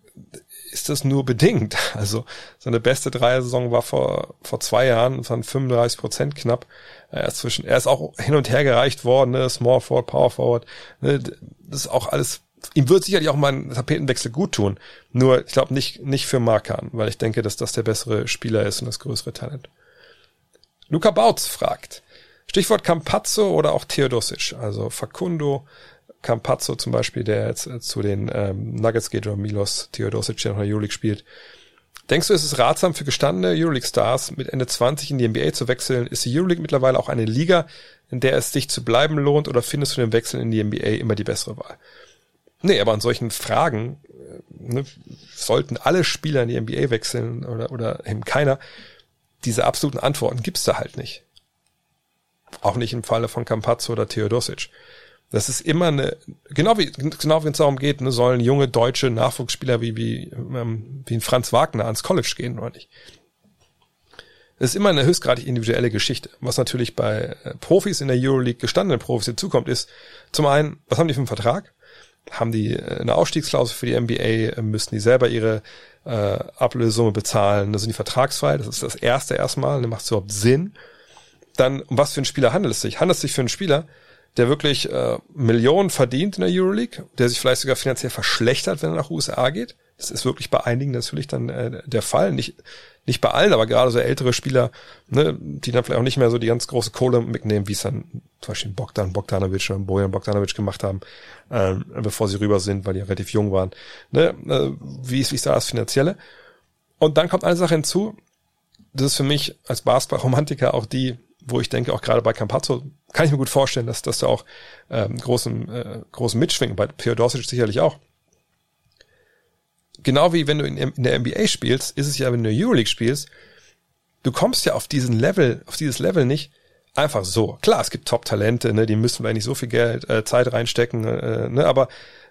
ist das nur bedingt. Also seine beste Dreier-Saison war vor, vor zwei Jahren, von 35 Prozent knapp. Er ist, zwischen, er ist auch hin und her gereicht worden, ne? Small Forward, Power Forward. Ne? Das ist auch alles ihm wird sicherlich auch mal ein Tapetenwechsel gut tun. Nur, ich glaube nicht, nicht für Markan, weil ich denke, dass das der bessere Spieler ist und das größere Talent. Luca Bautz fragt, Stichwort Campazzo oder auch Theodosic, also Facundo, Campazzo zum Beispiel, der jetzt äh, zu den ähm, Nuggets geht, oder Milos Theodosic, der noch in der Euroleague spielt. Denkst du, ist es ratsam für gestandene Euroleague-Stars mit Ende 20 in die NBA zu wechseln? Ist die Euroleague mittlerweile auch eine Liga, in der es sich zu bleiben lohnt oder findest du den Wechsel in die NBA immer die bessere Wahl? Nee, aber an solchen Fragen äh, ne, sollten alle Spieler in die NBA wechseln oder, oder eben keiner. Diese absoluten Antworten gibt's da halt nicht. Auch nicht im Falle von Campazzo oder Theodosic. Das ist immer eine, genau wie, genau wenn es darum geht, ne, sollen junge deutsche Nachwuchsspieler wie, wie, ähm, wie ein Franz Wagner ans College gehen oder nicht. Das ist immer eine höchstgradig individuelle Geschichte. Was natürlich bei äh, Profis in der Euroleague, gestandenen Profis hinzukommt, ist zum einen, was haben die für einen Vertrag? Haben die äh, eine Ausstiegsklausel für die NBA? Äh, müssen die selber ihre äh, Ablösesumme bezahlen? Das sind die vertragsfrei. Das ist das erste erstmal. Macht es überhaupt Sinn. Dann, um was für einen Spieler handelt es sich? Handelt es sich für einen Spieler, der wirklich äh, Millionen verdient in der Euroleague, der sich vielleicht sogar finanziell verschlechtert, wenn er nach USA geht. Das ist wirklich bei einigen natürlich dann äh, der Fall. Nicht, nicht bei allen, aber gerade so ältere Spieler, ne, die dann vielleicht auch nicht mehr so die ganz große Kohle mitnehmen, wie es dann zum Beispiel Bogdan Bogdanovic oder Bojan Bogdanovic gemacht haben, ähm, bevor sie rüber sind, weil die relativ jung waren. Ne, äh, wie, ist, wie ist da das Finanzielle? Und dann kommt eine Sache hinzu, das ist für mich als Basketball-Romantiker auch die, wo ich denke, auch gerade bei Campazzo kann ich mir gut vorstellen, dass, dass da auch ähm, großen, äh, großen Mitschwingen, bei Theodosic sicherlich auch. Genau wie wenn du in, in der NBA spielst, ist es ja, wenn du in der Euroleague spielst, du kommst ja auf diesen Level, auf dieses Level nicht einfach so. Klar, es gibt Top-Talente, ne, die müssen wir nicht so viel Geld, äh, Zeit reinstecken, äh, ne, aber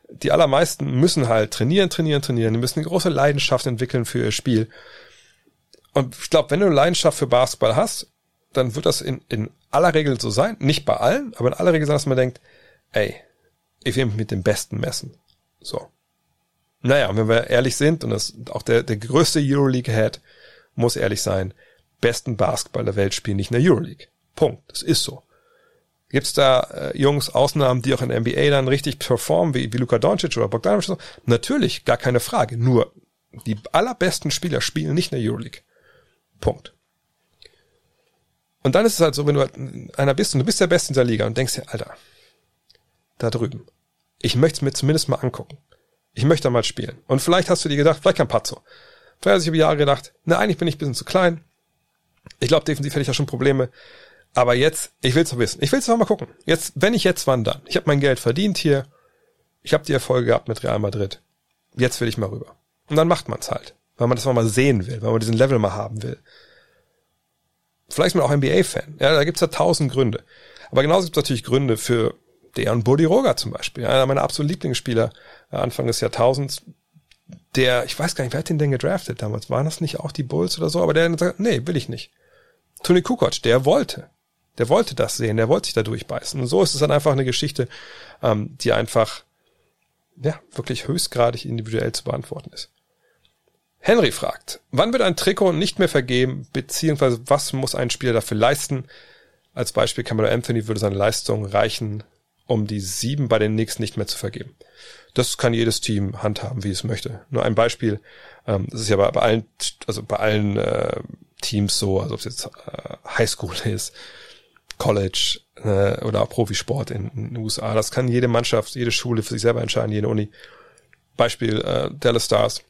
die allermeisten müssen halt trainieren, trainieren, trainieren. Die müssen eine große Leidenschaft entwickeln für ihr Spiel. Und ich glaube, wenn du Leidenschaft für Basketball hast, dann wird das in, in aller Regel so sein. Nicht bei allen, aber in aller Regel sein, dass man denkt, ey, ich will mich mit dem Besten messen. So. Naja, wenn wir ehrlich sind, und das auch der, der größte Euroleague-Head muss ehrlich sein, besten Basketball der Welt spielen nicht in der Euroleague. Punkt. Das ist so. Gibt's da äh, Jungs, Ausnahmen, die auch in der NBA dann richtig performen, wie, wie Luka Doncic oder Bogdanovic? Natürlich, gar keine Frage. Nur, die allerbesten Spieler spielen nicht in der Euroleague. Punkt. Und dann ist es halt so, wenn du halt einer bist und du bist der Beste in der Liga und denkst dir, Alter, da drüben, ich möchte es mir zumindest mal angucken. Ich möchte da mal spielen. Und vielleicht hast du dir gedacht, vielleicht kein Pazzo. Vielleicht hast du über Jahre gedacht, na, eigentlich bin ich ein bisschen zu klein. Ich glaube, defensiv hätte ich ja schon Probleme. Aber jetzt, ich will es noch wissen. Ich will es noch mal gucken. Jetzt, wenn ich jetzt wann dann. Ich habe mein Geld verdient hier. Ich habe die Erfolge gehabt mit Real Madrid. Jetzt will ich mal rüber. Und dann macht man es halt. Weil man das mal sehen will, weil man diesen Level mal haben will. Vielleicht ist man auch NBA-Fan. Ja, da gibt's ja tausend Gründe. Aber genauso gibt's natürlich Gründe für Dejan Bodiroga zum Beispiel. Einer meiner absoluten Lieblingsspieler äh, Anfang des Jahrtausends. Der, ich weiß gar nicht, wer hat den denn gedraftet damals? Waren das nicht auch die Bulls oder so? Aber der hat gesagt, nee, will ich nicht. Tony Kukoc, der wollte. Der wollte das sehen, der wollte sich da durchbeißen. Und so ist es dann einfach eine Geschichte, ähm, die einfach, ja, wirklich höchstgradig individuell zu beantworten ist. Henry fragt, wann wird ein Trikot nicht mehr vergeben, beziehungsweise was muss ein Spieler dafür leisten? Als Beispiel Cameron Anthony würde seine Leistung reichen, um die sieben bei den Knicks nicht mehr zu vergeben. Das kann jedes Team handhaben, wie es möchte. Nur ein Beispiel, ähm, das ist ja bei, allen, also bei allen äh, Teams so, also ob es jetzt äh, Highschool ist, College äh, oder Profisport in, in, den USA. Das kann jede Mannschaft, jede Schule für sich selber entscheiden, jede Uni. Beispiel äh, Dallas Stars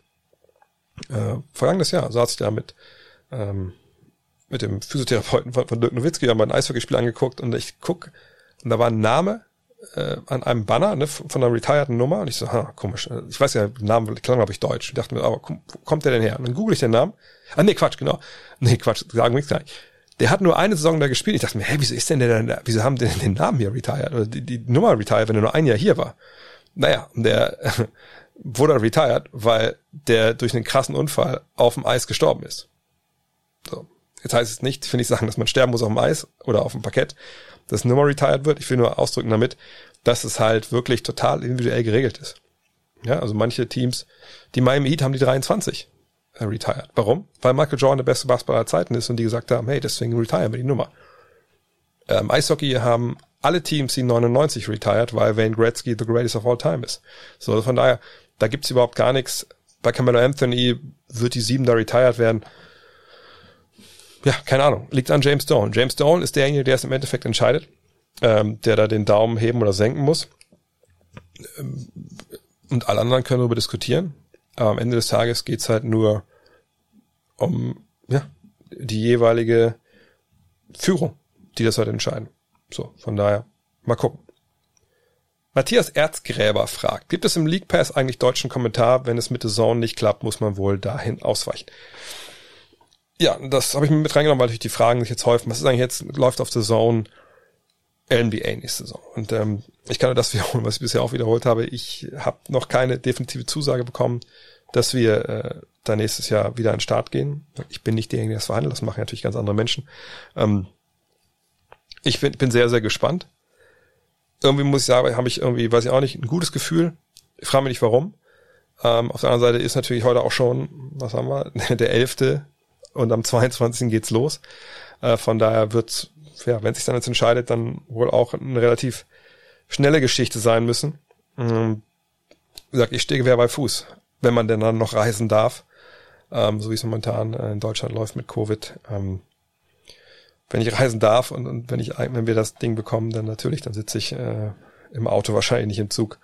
äh, vergangenes Jahr saß ich da mit, ähm, mit dem Physiotherapeuten von, von Dirk Nowitzki, haben wir ein Eishockeyspiel angeguckt und ich guck und da war ein Name äh, an einem Banner ne, von einer retireden Nummer und ich so, ha, komisch. Ich weiß ja, Namen klang, glaube ich, deutsch. Ich dachte mir, aber wo kommt der denn her? Und dann google ich den Namen. Ah, nee, Quatsch, genau. Nee, Quatsch, sagen wir nichts gar nicht. Der hat nur eine Saison da gespielt. Ich dachte mir, hä, wieso ist denn der da? Wieso haben die den Namen hier retired? Oder die, die Nummer retired, wenn er nur ein Jahr hier war? Naja, der wurde retired, weil der durch einen krassen Unfall auf dem Eis gestorben ist. So. Jetzt heißt es nicht, finde ich sagen, dass man sterben muss auf dem Eis oder auf dem Parkett, dass Nummer retired wird. Ich will nur ausdrücken damit, dass es halt wirklich total individuell geregelt ist. Ja, also manche Teams, die Miami Heat haben die 23 äh, retired. Warum? Weil Michael Jordan der beste Basketballer aller Zeiten ist und die gesagt haben, hey, deswegen retiren wir die Nummer. Ähm, Eishockey haben alle Teams, die 99 retired, weil Wayne Gretzky the greatest of all time ist. So, von daher, da gibt's überhaupt gar nichts. Bei Camelo Anthony wird die sieben da retired werden. Ja, keine Ahnung. Liegt an James Dolan. James Dolan ist derjenige, der es im Endeffekt entscheidet, ähm, der da den Daumen heben oder senken muss. Ähm, und alle anderen können darüber diskutieren. Aber am Ende des Tages geht's halt nur um ja, die jeweilige Führung, die das halt entscheiden. So, von daher, mal gucken. Matthias Erzgräber fragt, gibt es im League Pass eigentlich deutschen Kommentar? Wenn es mit der Zone nicht klappt, muss man wohl dahin ausweichen. Ja, das habe ich mir mit reingenommen, weil natürlich die Fragen sich jetzt häufen. Was ist eigentlich jetzt, läuft auf der Zone NBA nächste Saison? Und ähm, ich kann nur das wiederholen, was ich bisher auch wiederholt habe. Ich habe noch keine definitive Zusage bekommen, dass wir äh, da nächstes Jahr wieder an den Start gehen. Ich bin nicht derjenige, der das verhandelt, das machen natürlich ganz andere Menschen. Ähm, ich bin, bin sehr, sehr gespannt. Irgendwie muss ich sagen, habe ich irgendwie, weiß ich auch nicht, ein gutes Gefühl. Ich frage mich nicht warum. Ähm, auf der anderen Seite ist natürlich heute auch schon, was haben wir, der 11. und am 22. geht's los. Äh, von daher wird's, ja, wenn sich dann jetzt entscheidet, dann wohl auch eine relativ schnelle Geschichte sein müssen. Ähm, wie gesagt, ich stehe Gewehr bei Fuß, wenn man denn dann noch reisen darf ähm, so wie es momentan äh, in Deutschland läuft mit Covid. Ähm, wenn ich reisen darf und, und wenn ich, wenn wir das Ding bekommen, dann natürlich, dann sitze ich äh, im Auto wahrscheinlich nicht im Zug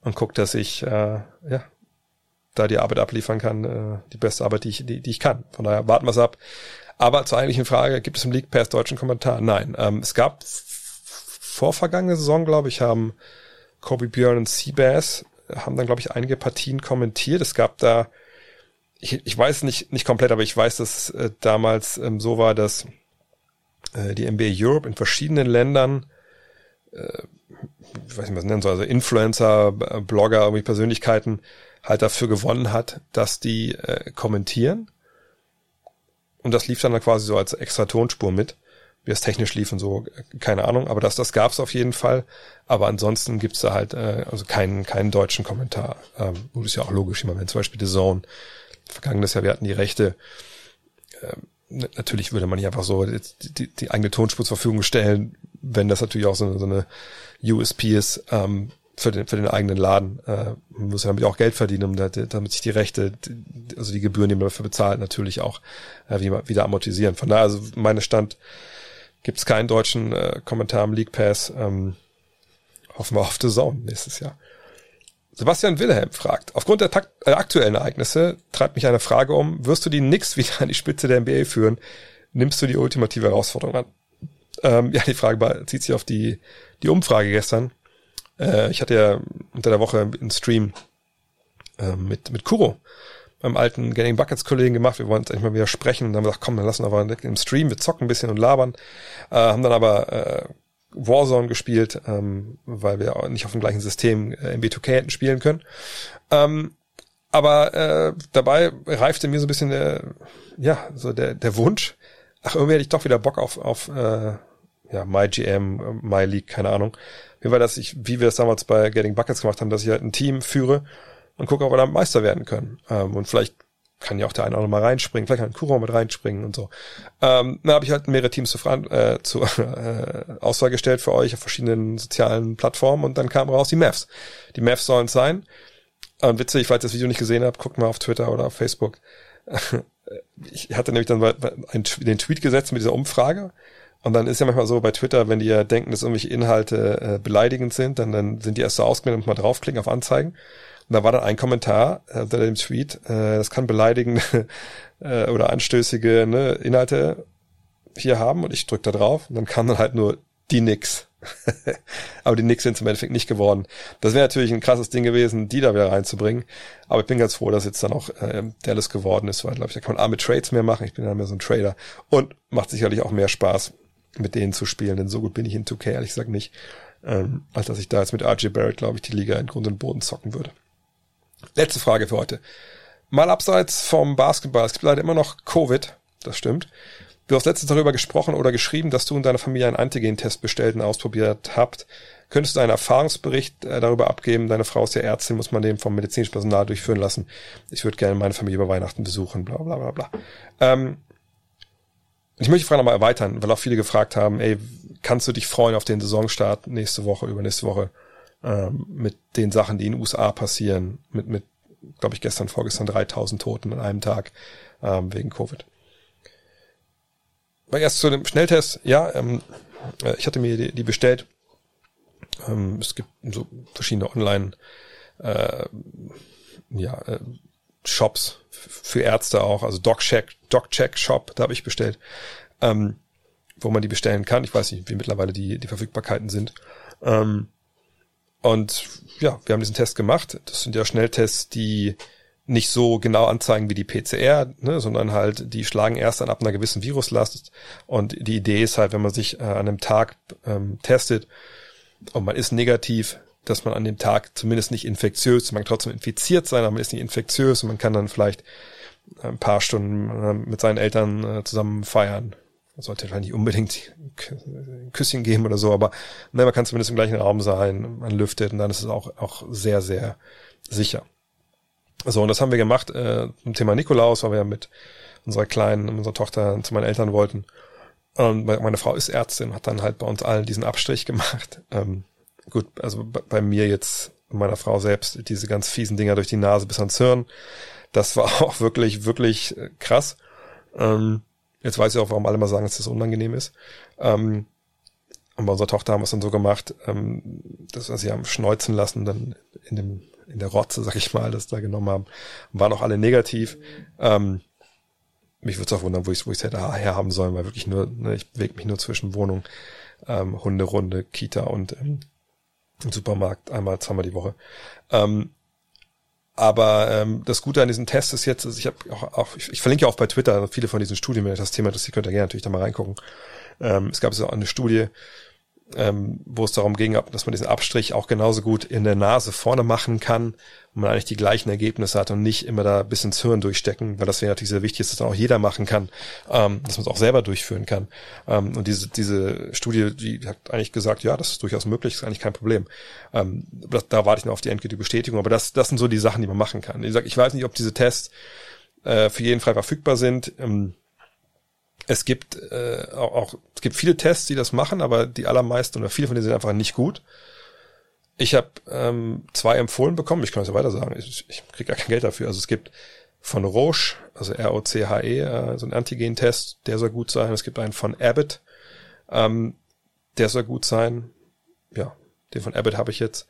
und gucke, dass ich äh, ja da die Arbeit abliefern kann, äh, die beste Arbeit, die ich, die, die ich kann. Von daher warten wir es ab. Aber zur eigentlichen Frage, gibt es im League Pass deutschen Kommentar? Nein. Ähm, es gab vor vergangene Saison, glaube ich, haben Kobe Björn und Seabass haben dann, glaube ich, einige Partien kommentiert. Es gab da ich, ich weiß nicht, nicht komplett, aber ich weiß, dass äh, damals ähm, so war, dass äh, die NBA Europe in verschiedenen Ländern, äh, ich weiß nicht, was nennen soll, also Influencer, Blogger, irgendwie Persönlichkeiten halt dafür gewonnen hat, dass die äh, kommentieren. Und das lief dann, dann quasi so als extra Tonspur mit. Wie es technisch lief und so, äh, keine Ahnung. Aber das, das gab es auf jeden Fall. Aber ansonsten gibt's da halt äh, also keinen, keinen deutschen Kommentar. Ähm, gut, ist ja auch logisch, ich meine, wenn zum Beispiel The Zone vergangenes Jahr, wir hatten die Rechte. Ähm, natürlich würde man nicht einfach so die, die, die eigene Tonspur zur Verfügung stellen, wenn das natürlich auch so eine, so eine USP ist ähm, für, den, für den eigenen Laden. Äh, man muss ja damit auch Geld verdienen, um da, damit sich die Rechte, also die Gebühren, die man dafür bezahlt, natürlich auch äh, wieder, wieder amortisieren. Von daher, also meine Stand, gibt es keinen deutschen äh, Kommentar im League Pass. Ähm, hoffen wir auf The Zone nächstes Jahr. Sebastian Wilhelm fragt, aufgrund der äh, aktuellen Ereignisse treibt mich eine Frage um, wirst du die Knicks wieder an die Spitze der NBA führen? Nimmst du die ultimative Herausforderung an? Ähm, ja, die Frage bezieht sich auf die, die Umfrage gestern. Äh, ich hatte ja unter der Woche einen Stream äh, mit, mit Kuro, beim alten Getting Buckets Kollegen gemacht. Wir wollen jetzt endlich mal wieder sprechen und haben gesagt, komm, dann lassen wir aber im Stream, wir zocken ein bisschen und labern. Äh, haben dann aber äh, Warzone gespielt, ähm, weil wir auch nicht auf dem gleichen System äh, MB2K hätten spielen können. Ähm, aber äh, dabei reifte mir so ein bisschen der, ja, so der, der Wunsch, ach, irgendwie hätte ich doch wieder Bock auf, auf äh, ja, MyGM, MyLeague, keine Ahnung. Wie war das, ich, wie wir es damals bei Getting Buckets gemacht haben, dass ich halt ein Team führe und gucke, ob wir da Meister werden können. Ähm, und vielleicht kann ja auch der eine oder andere mal reinspringen, vielleicht kann Kuro mit reinspringen und so. Ähm, dann habe ich halt mehrere Teams zur, äh, zur äh, Auswahl gestellt für euch auf verschiedenen sozialen Plattformen und dann kamen raus die Mavs. Die Mavs sollen es sein. Ähm, witzig, falls ihr das Video nicht gesehen habt, guckt mal auf Twitter oder auf Facebook. ich hatte nämlich dann einen, den Tweet gesetzt mit dieser Umfrage und dann ist ja manchmal so bei Twitter, wenn die ja denken, dass irgendwelche Inhalte äh, beleidigend sind, dann, dann sind die erst so ausgemeldet und mal draufklicken auf Anzeigen. Und da war dann ein Kommentar äh, unter dem Tweet, äh, das kann beleidigende äh, oder anstößige ne, Inhalte hier haben und ich drück da drauf und dann kam dann halt nur die Nix. aber die Knicks sind zum Endeffekt nicht geworden. Das wäre natürlich ein krasses Ding gewesen, die da wieder reinzubringen. Aber ich bin ganz froh, dass jetzt dann auch äh, Dallas geworden ist, weil, glaube ich, da kann man A mit Trades mehr machen. Ich bin ja mehr so ein Trader. Und macht sicherlich auch mehr Spaß, mit denen zu spielen, denn so gut bin ich in 2K, ehrlich gesagt nicht. Ähm, als dass ich da jetzt mit RJ Barrett, glaube ich, die Liga in Grund und Boden zocken würde. Letzte Frage für heute. Mal abseits vom Basketball. Es gibt leider immer noch Covid. Das stimmt. Du hast letztens darüber gesprochen oder geschrieben, dass du und deine Familie einen Antigen-Test bestellt und ausprobiert habt. Könntest du einen Erfahrungsbericht äh, darüber abgeben? Deine Frau ist ja Ärztin, muss man den vom medizinischen Personal durchführen lassen. Ich würde gerne meine Familie über Weihnachten besuchen, bla bla bla bla. Ähm, ich möchte die Frage nochmal erweitern, weil auch viele gefragt haben, ey, kannst du dich freuen auf den Saisonstart nächste Woche, übernächste Woche ähm, mit den Sachen, die in den USA passieren, mit, mit glaube ich, gestern, vorgestern 3000 Toten an einem Tag ähm, wegen Covid. Aber erst zu dem Schnelltest, ja, ähm, äh, ich hatte mir die, die bestellt. Ähm, es gibt so verschiedene Online äh, ja, äh, Shops für Ärzte auch, also DocCheck, DocCheck Shop, da habe ich bestellt, ähm, wo man die bestellen kann. Ich weiß nicht, wie mittlerweile die, die Verfügbarkeiten sind. Ähm, und ja, wir haben diesen Test gemacht. Das sind ja Schnelltests, die nicht so genau anzeigen wie die PCR, ne, sondern halt, die schlagen erst an ab einer gewissen Viruslast. Und die Idee ist halt, wenn man sich äh, an einem Tag ähm, testet und man ist negativ, dass man an dem Tag zumindest nicht infektiös, man kann trotzdem infiziert sein, aber man ist nicht infektiös und man kann dann vielleicht ein paar Stunden äh, mit seinen Eltern äh, zusammen feiern. Man sollte vielleicht nicht unbedingt ein Küsschen geben oder so, aber ne, man kann zumindest im gleichen Raum sein, man lüftet und dann ist es auch, auch sehr, sehr sicher. So, und das haben wir gemacht äh, zum Thema Nikolaus, weil wir mit unserer kleinen, unserer Tochter zu meinen Eltern wollten. Und meine Frau ist Ärztin, hat dann halt bei uns allen diesen Abstrich gemacht. Ähm, gut, also bei mir jetzt, meiner Frau selbst, diese ganz fiesen Dinger durch die Nase bis ans Hirn. Das war auch wirklich, wirklich äh, krass. Ähm, jetzt weiß ich auch, warum alle mal sagen, dass das unangenehm ist. Ähm, und bei unserer Tochter haben wir es dann so gemacht, ähm, dass wir sie haben schneuzen lassen, dann in dem, in der Rotze, sag ich mal, das da genommen haben. waren auch alle negativ. Ähm, mich würde es auch wundern, wo ich es wo ich's hätte herhaben sollen, weil wirklich nur, ne, ich bewege mich nur zwischen Wohnung, ähm, Hunderunde, Kita und ähm, Supermarkt einmal, zweimal die Woche. Ähm, aber ähm, das Gute an diesem Test ist jetzt, also ich habe auch, auch ich, ich, verlinke auch bei Twitter viele von diesen Studien, wenn ihr das Thema interessiert, könnt ihr gerne natürlich da mal reingucken. Ähm, es gab so eine Studie, ähm, wo es darum ging, dass man diesen Abstrich auch genauso gut in der Nase vorne machen kann und man eigentlich die gleichen Ergebnisse hat und nicht immer da bis ins Hirn durchstecken, weil das wäre natürlich sehr wichtig, dass das auch jeder machen kann, ähm, dass man es auch selber durchführen kann. Ähm, und diese, diese Studie, die hat eigentlich gesagt, ja, das ist durchaus möglich, ist eigentlich kein Problem. Ähm, das, da warte ich noch auf die endgültige Bestätigung, aber das, das sind so die Sachen, die man machen kann. Ich sag, ich weiß nicht, ob diese Tests äh, für jeden frei verfügbar sind. Ähm, es gibt äh, auch, es gibt viele Tests, die das machen, aber die allermeisten oder viele von denen sind einfach nicht gut. Ich habe ähm, zwei empfohlen bekommen, ich kann es ja weiter sagen, ich, ich kriege gar kein Geld dafür. Also es gibt von Roche, also R-O-C-H-E, äh, so ein Antigen-Test, der soll gut sein. Es gibt einen von Abbott, ähm, der soll gut sein. Ja, den von Abbott habe ich jetzt.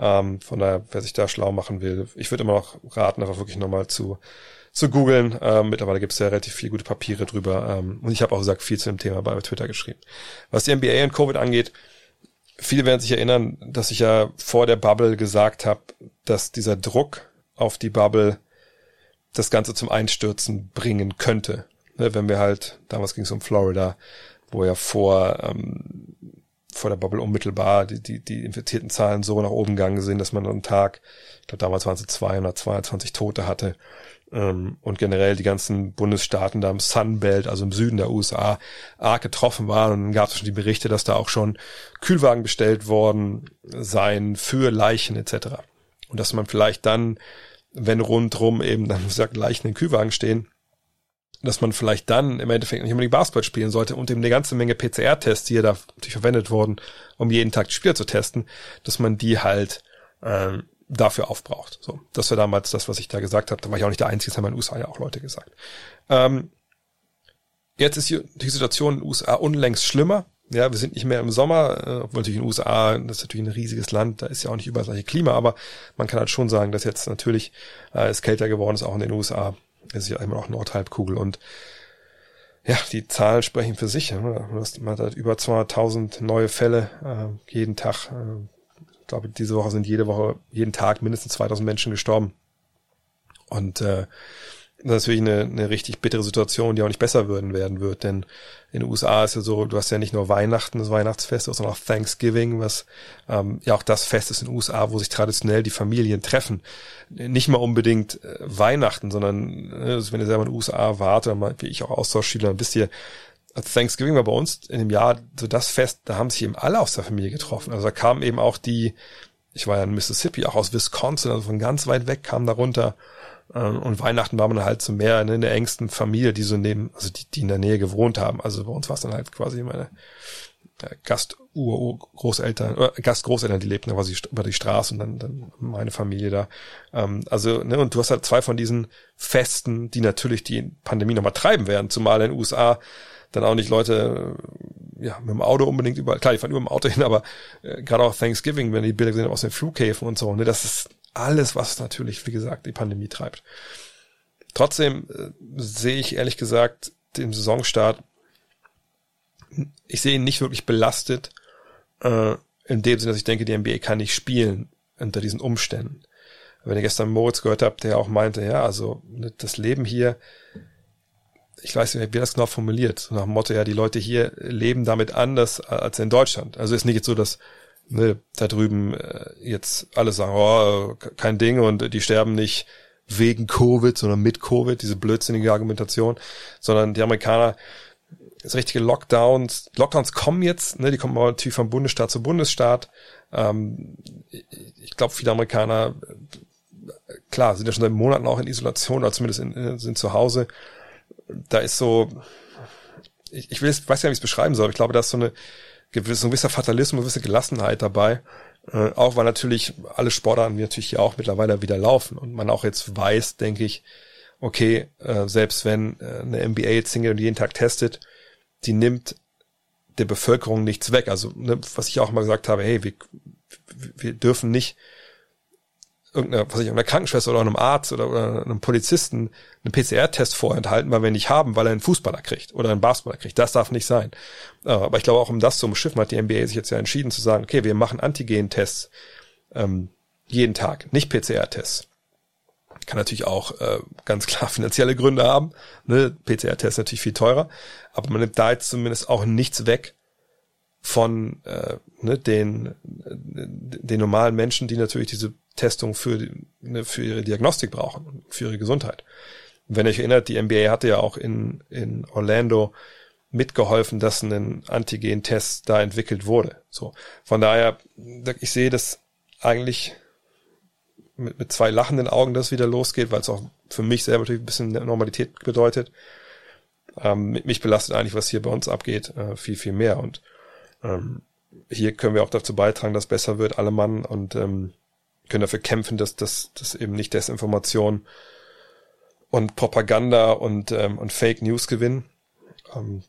Ähm, von daher, wer sich da schlau machen will, ich würde immer noch raten, einfach wirklich nochmal zu zu googeln. Ähm, mittlerweile gibt es ja relativ viele gute Papiere drüber. Ähm, und ich habe auch gesagt, viel zu dem Thema bei Twitter geschrieben. Was die NBA und Covid angeht, viele werden sich erinnern, dass ich ja vor der Bubble gesagt habe, dass dieser Druck auf die Bubble das Ganze zum Einstürzen bringen könnte. Ne, wenn wir halt, damals ging es um Florida, wo ja vor, ähm, vor der Bubble unmittelbar die, die, die infizierten Zahlen so nach oben gegangen sind, dass man am Tag, ich glaube damals waren es 222 Tote hatte und generell die ganzen Bundesstaaten da im Sunbelt, also im Süden der USA, arg getroffen waren. Und dann gab es schon die Berichte, dass da auch schon Kühlwagen bestellt worden seien für Leichen etc. Und dass man vielleicht dann, wenn rundrum eben dann gesagt Leichen in Kühlwagen stehen, dass man vielleicht dann im Endeffekt nicht unbedingt Basketball spielen sollte und eben eine ganze Menge PCR-Tests, die ja da natürlich verwendet wurden, um jeden Tag die Spieler zu testen, dass man die halt ähm, dafür aufbraucht. So, das war damals das, was ich da gesagt habe. Da war ich auch nicht der Einzige, das haben in den USA ja auch Leute gesagt. Ähm, jetzt ist die Situation in den USA unlängst schlimmer. Ja, wir sind nicht mehr im Sommer, äh, obwohl natürlich in den USA, das ist natürlich ein riesiges Land, da ist ja auch nicht überall das gleiche Klima, aber man kann halt schon sagen, dass jetzt natürlich äh, es kälter geworden ist, auch in den USA. Es ist ja immer noch Nordhalbkugel und ja, die Zahlen sprechen für sich. Ne? Man hat über 200.000 neue Fälle äh, jeden Tag. Äh, glaube, diese Woche sind jede Woche, jeden Tag mindestens 2000 Menschen gestorben. Und äh, das ist natürlich eine, eine richtig bittere Situation, die auch nicht besser würden werden wird, denn in den USA ist ja so, du hast ja nicht nur Weihnachten, das Weihnachtsfest, sondern auch Thanksgiving, was ähm, ja auch das Fest ist in den USA, wo sich traditionell die Familien treffen. Nicht mal unbedingt äh, Weihnachten, sondern äh, wenn ihr selber in den USA wart, oder mal, wie ich auch Austauschschüler, dann wisst ihr, Thanksgiving war bei uns in dem Jahr so das Fest, da haben sich eben alle aus der Familie getroffen. Also da kamen eben auch die, ich war ja in Mississippi, auch aus Wisconsin, also von ganz weit weg kamen da runter. Ähm, und Weihnachten war man halt so mehr in der engsten Familie, die so neben, also die, die in der Nähe gewohnt haben. Also bei uns war es dann halt quasi meine äh, Gast Großeltern, äh, Gastgroßeltern, die lebten quasi über die Straße und dann, dann meine Familie da. Ähm, also, ne, und du hast halt zwei von diesen Festen, die natürlich die Pandemie nochmal treiben werden, zumal in den USA dann auch nicht Leute äh, ja, mit dem Auto unbedingt überall, klar, die fahren über dem Auto hin, aber äh, gerade auch Thanksgiving, wenn die Bilder gesehen haben aus den Flughäfen und so, ne, das ist alles, was natürlich, wie gesagt, die Pandemie treibt. Trotzdem äh, sehe ich ehrlich gesagt den Saisonstart, ich sehe ihn nicht wirklich belastet, äh, in dem Sinne, dass ich denke, die NBA kann nicht spielen unter diesen Umständen. Wenn ihr gestern Moritz gehört habt, der auch meinte, ja, also ne, das Leben hier, ich weiß nicht, wie das genau formuliert, nach dem Motto, ja, die Leute hier leben damit anders als in Deutschland. Also ist nicht jetzt so, dass ne, da drüben äh, jetzt alle sagen, oh, kein Ding und die sterben nicht wegen Covid, sondern mit Covid, diese blödsinnige Argumentation, sondern die Amerikaner, das richtige Lockdowns, Lockdowns kommen jetzt, ne, die kommen natürlich vom Bundesstaat zu Bundesstaat. Ähm, ich glaube, viele Amerikaner, klar, sind ja schon seit Monaten auch in Isolation, oder zumindest in, sind zu Hause. Da ist so, ich, ich weiß gar nicht, wie ich es beschreiben soll, aber ich glaube, da ist so eine gewisse, ein gewisser Fatalismus, eine gewisse Gelassenheit dabei. Äh, auch weil natürlich alle Sportarten natürlich hier auch mittlerweile wieder laufen und man auch jetzt weiß, denke ich, okay, äh, selbst wenn äh, eine NBA jetzt hingeht und jeden Tag testet, die nimmt der Bevölkerung nichts weg. Also, ne, was ich auch mal gesagt habe, hey, wir, wir dürfen nicht irgendeiner, was ich, einer Krankenschwester oder einem Arzt oder, oder einem Polizisten einen PCR-Test vorenthalten, weil wir nicht haben, weil er einen Fußballer kriegt oder einen Basketballer kriegt. Das darf nicht sein. Äh, aber ich glaube, auch um das zu umschiffen, hat die NBA sich jetzt ja entschieden zu sagen, okay, wir machen Antigen-Tests ähm, jeden Tag, nicht PCR-Tests. Kann natürlich auch äh, ganz klar finanzielle Gründe haben. Ne? PCR-Test natürlich viel teurer, aber man nimmt da jetzt zumindest auch nichts weg von äh, ne, den, den normalen Menschen, die natürlich diese Testung für, ne, für ihre Diagnostik brauchen, für ihre Gesundheit. wenn ihr euch erinnert, die NBA hatte ja auch in, in Orlando mitgeholfen, dass ein Antigen-Test da entwickelt wurde. So. Von daher, ich sehe das eigentlich mit, mit zwei lachenden Augen, dass es wieder losgeht, weil es auch für mich selber natürlich ein bisschen Normalität bedeutet. Ähm, mich belastet eigentlich, was hier bei uns abgeht, äh, viel, viel mehr. Und ähm, hier können wir auch dazu beitragen, dass besser wird, alle Mann, und ähm, können dafür kämpfen, dass das dass eben nicht Desinformation und Propaganda und, ähm, und Fake News gewinnen. Ähm,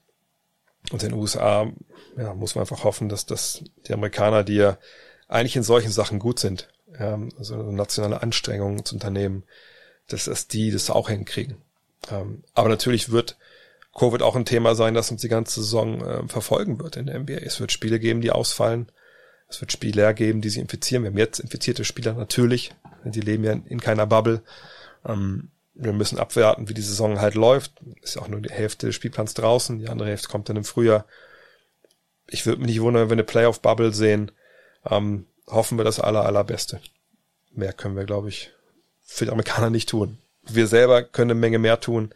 und in den USA ja, muss man einfach hoffen, dass das die Amerikaner, die ja eigentlich in solchen Sachen gut sind, ja, also nationale Anstrengungen zu unternehmen, dass, dass die das auch hinkriegen. Ähm, aber natürlich wird Covid auch ein Thema sein, das uns die ganze Saison äh, verfolgen wird in der NBA. Es wird Spiele geben, die ausfallen. Es wird Spieler geben, die sich infizieren. Wir haben jetzt infizierte Spieler natürlich. Die leben ja in keiner Bubble. Ähm, wir müssen abwarten, wie die Saison halt läuft. Ist ja auch nur die Hälfte des Spielplans draußen. Die andere Hälfte kommt dann im Frühjahr. Ich würde mich nicht wundern, wenn wir eine Playoff-Bubble sehen. Ähm, hoffen wir das aller, allerbeste. Mehr können wir, glaube ich, für die Amerikaner nicht tun. Wir selber können eine Menge mehr tun.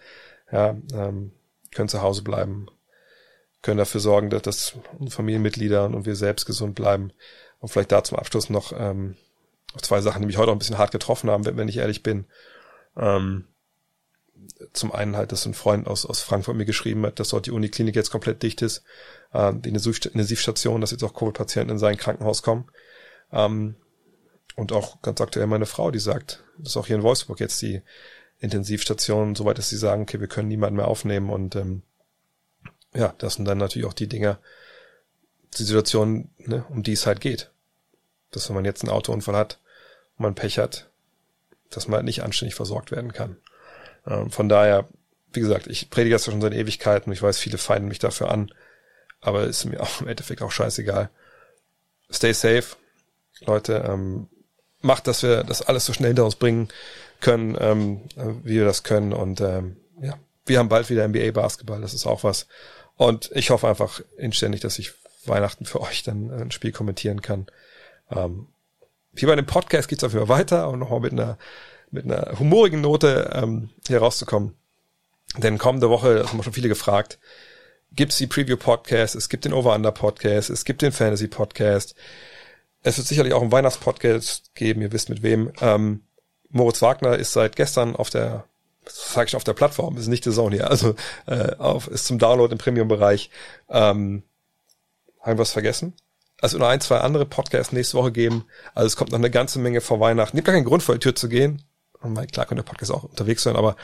Ja, ähm, können zu Hause bleiben, können dafür sorgen, dass das Familienmitglieder und wir selbst gesund bleiben. Und vielleicht da zum Abschluss noch ähm, zwei Sachen, die mich heute auch ein bisschen hart getroffen haben, wenn, wenn ich ehrlich bin. Ähm, zum einen halt, dass ein Freund aus, aus Frankfurt mir geschrieben hat, dass dort die Uniklinik jetzt komplett dicht ist, äh, die Intensivstation, dass jetzt auch Covid-Patienten in sein Krankenhaus kommen. Ähm, und auch ganz aktuell meine Frau, die sagt, dass auch hier in Wolfsburg jetzt die Intensivstation, soweit dass sie sagen, okay, wir können niemanden mehr aufnehmen und ähm, ja, das sind dann natürlich auch die Dinge, die Situation, ne, um die es halt geht. Dass wenn man jetzt einen Autounfall hat man Pech hat, dass man halt nicht anständig versorgt werden kann. Ähm, von daher, wie gesagt, ich predige das ja schon seit Ewigkeiten und ich weiß, viele feinden mich dafür an, aber ist mir auch im Endeffekt auch scheißegal. Stay safe, Leute, ähm, macht, dass wir das alles so schnell hinter uns bringen können, ähm, wie wir das können und ähm, ja, wir haben bald wieder NBA Basketball, das ist auch was, und ich hoffe einfach inständig, dass ich Weihnachten für euch dann ein Spiel kommentieren kann. Ähm, hier bei dem Podcast geht's Fall weiter und nochmal mit einer, mit einer humorigen Note ähm, hier rauszukommen. Denn kommende Woche, das haben wir schon viele gefragt, gibt's die Preview-Podcast, es gibt den Over-Under-Podcast, es gibt den Fantasy-Podcast. Es wird sicherlich auch einen Weihnachts-Podcast geben, ihr wisst mit wem. Ähm, Moritz Wagner ist seit gestern auf der sage ich auf der Plattform, ist nicht der hier, also äh, auf, ist zum Download im Premium-Bereich. Ähm, Haben wir was vergessen? Also nur ein, zwei andere Podcasts nächste Woche geben. Also es kommt noch eine ganze Menge vor Weihnachten. Gibt gar keinen Grund vor die Tür zu gehen. Und klar kann der Podcast auch unterwegs sein, aber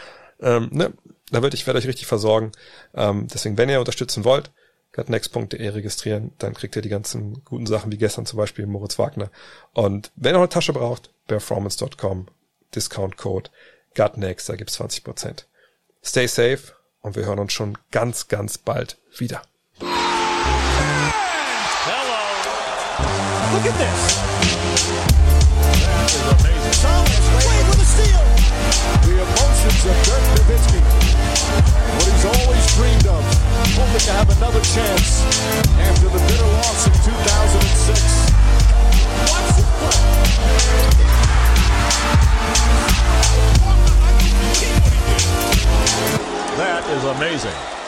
ähm, ne, da würde ich werde euch richtig versorgen. Ähm, deswegen, wenn ihr unterstützen wollt, gutnext.de registrieren, dann kriegt ihr die ganzen guten Sachen wie gestern zum Beispiel Moritz Wagner. Und wenn ihr noch eine Tasche braucht, performance.com, Discount Code gutnext, da gibt's 20%. Stay safe und wir hören uns schon ganz, ganz bald wieder. Look at this. That is amazing. Thomas Wade with a steal. The emotions of Dirk Nowitzki. What he's always dreamed of. Hoping to have another chance after the bitter loss in 2006. Watch this play. That is amazing.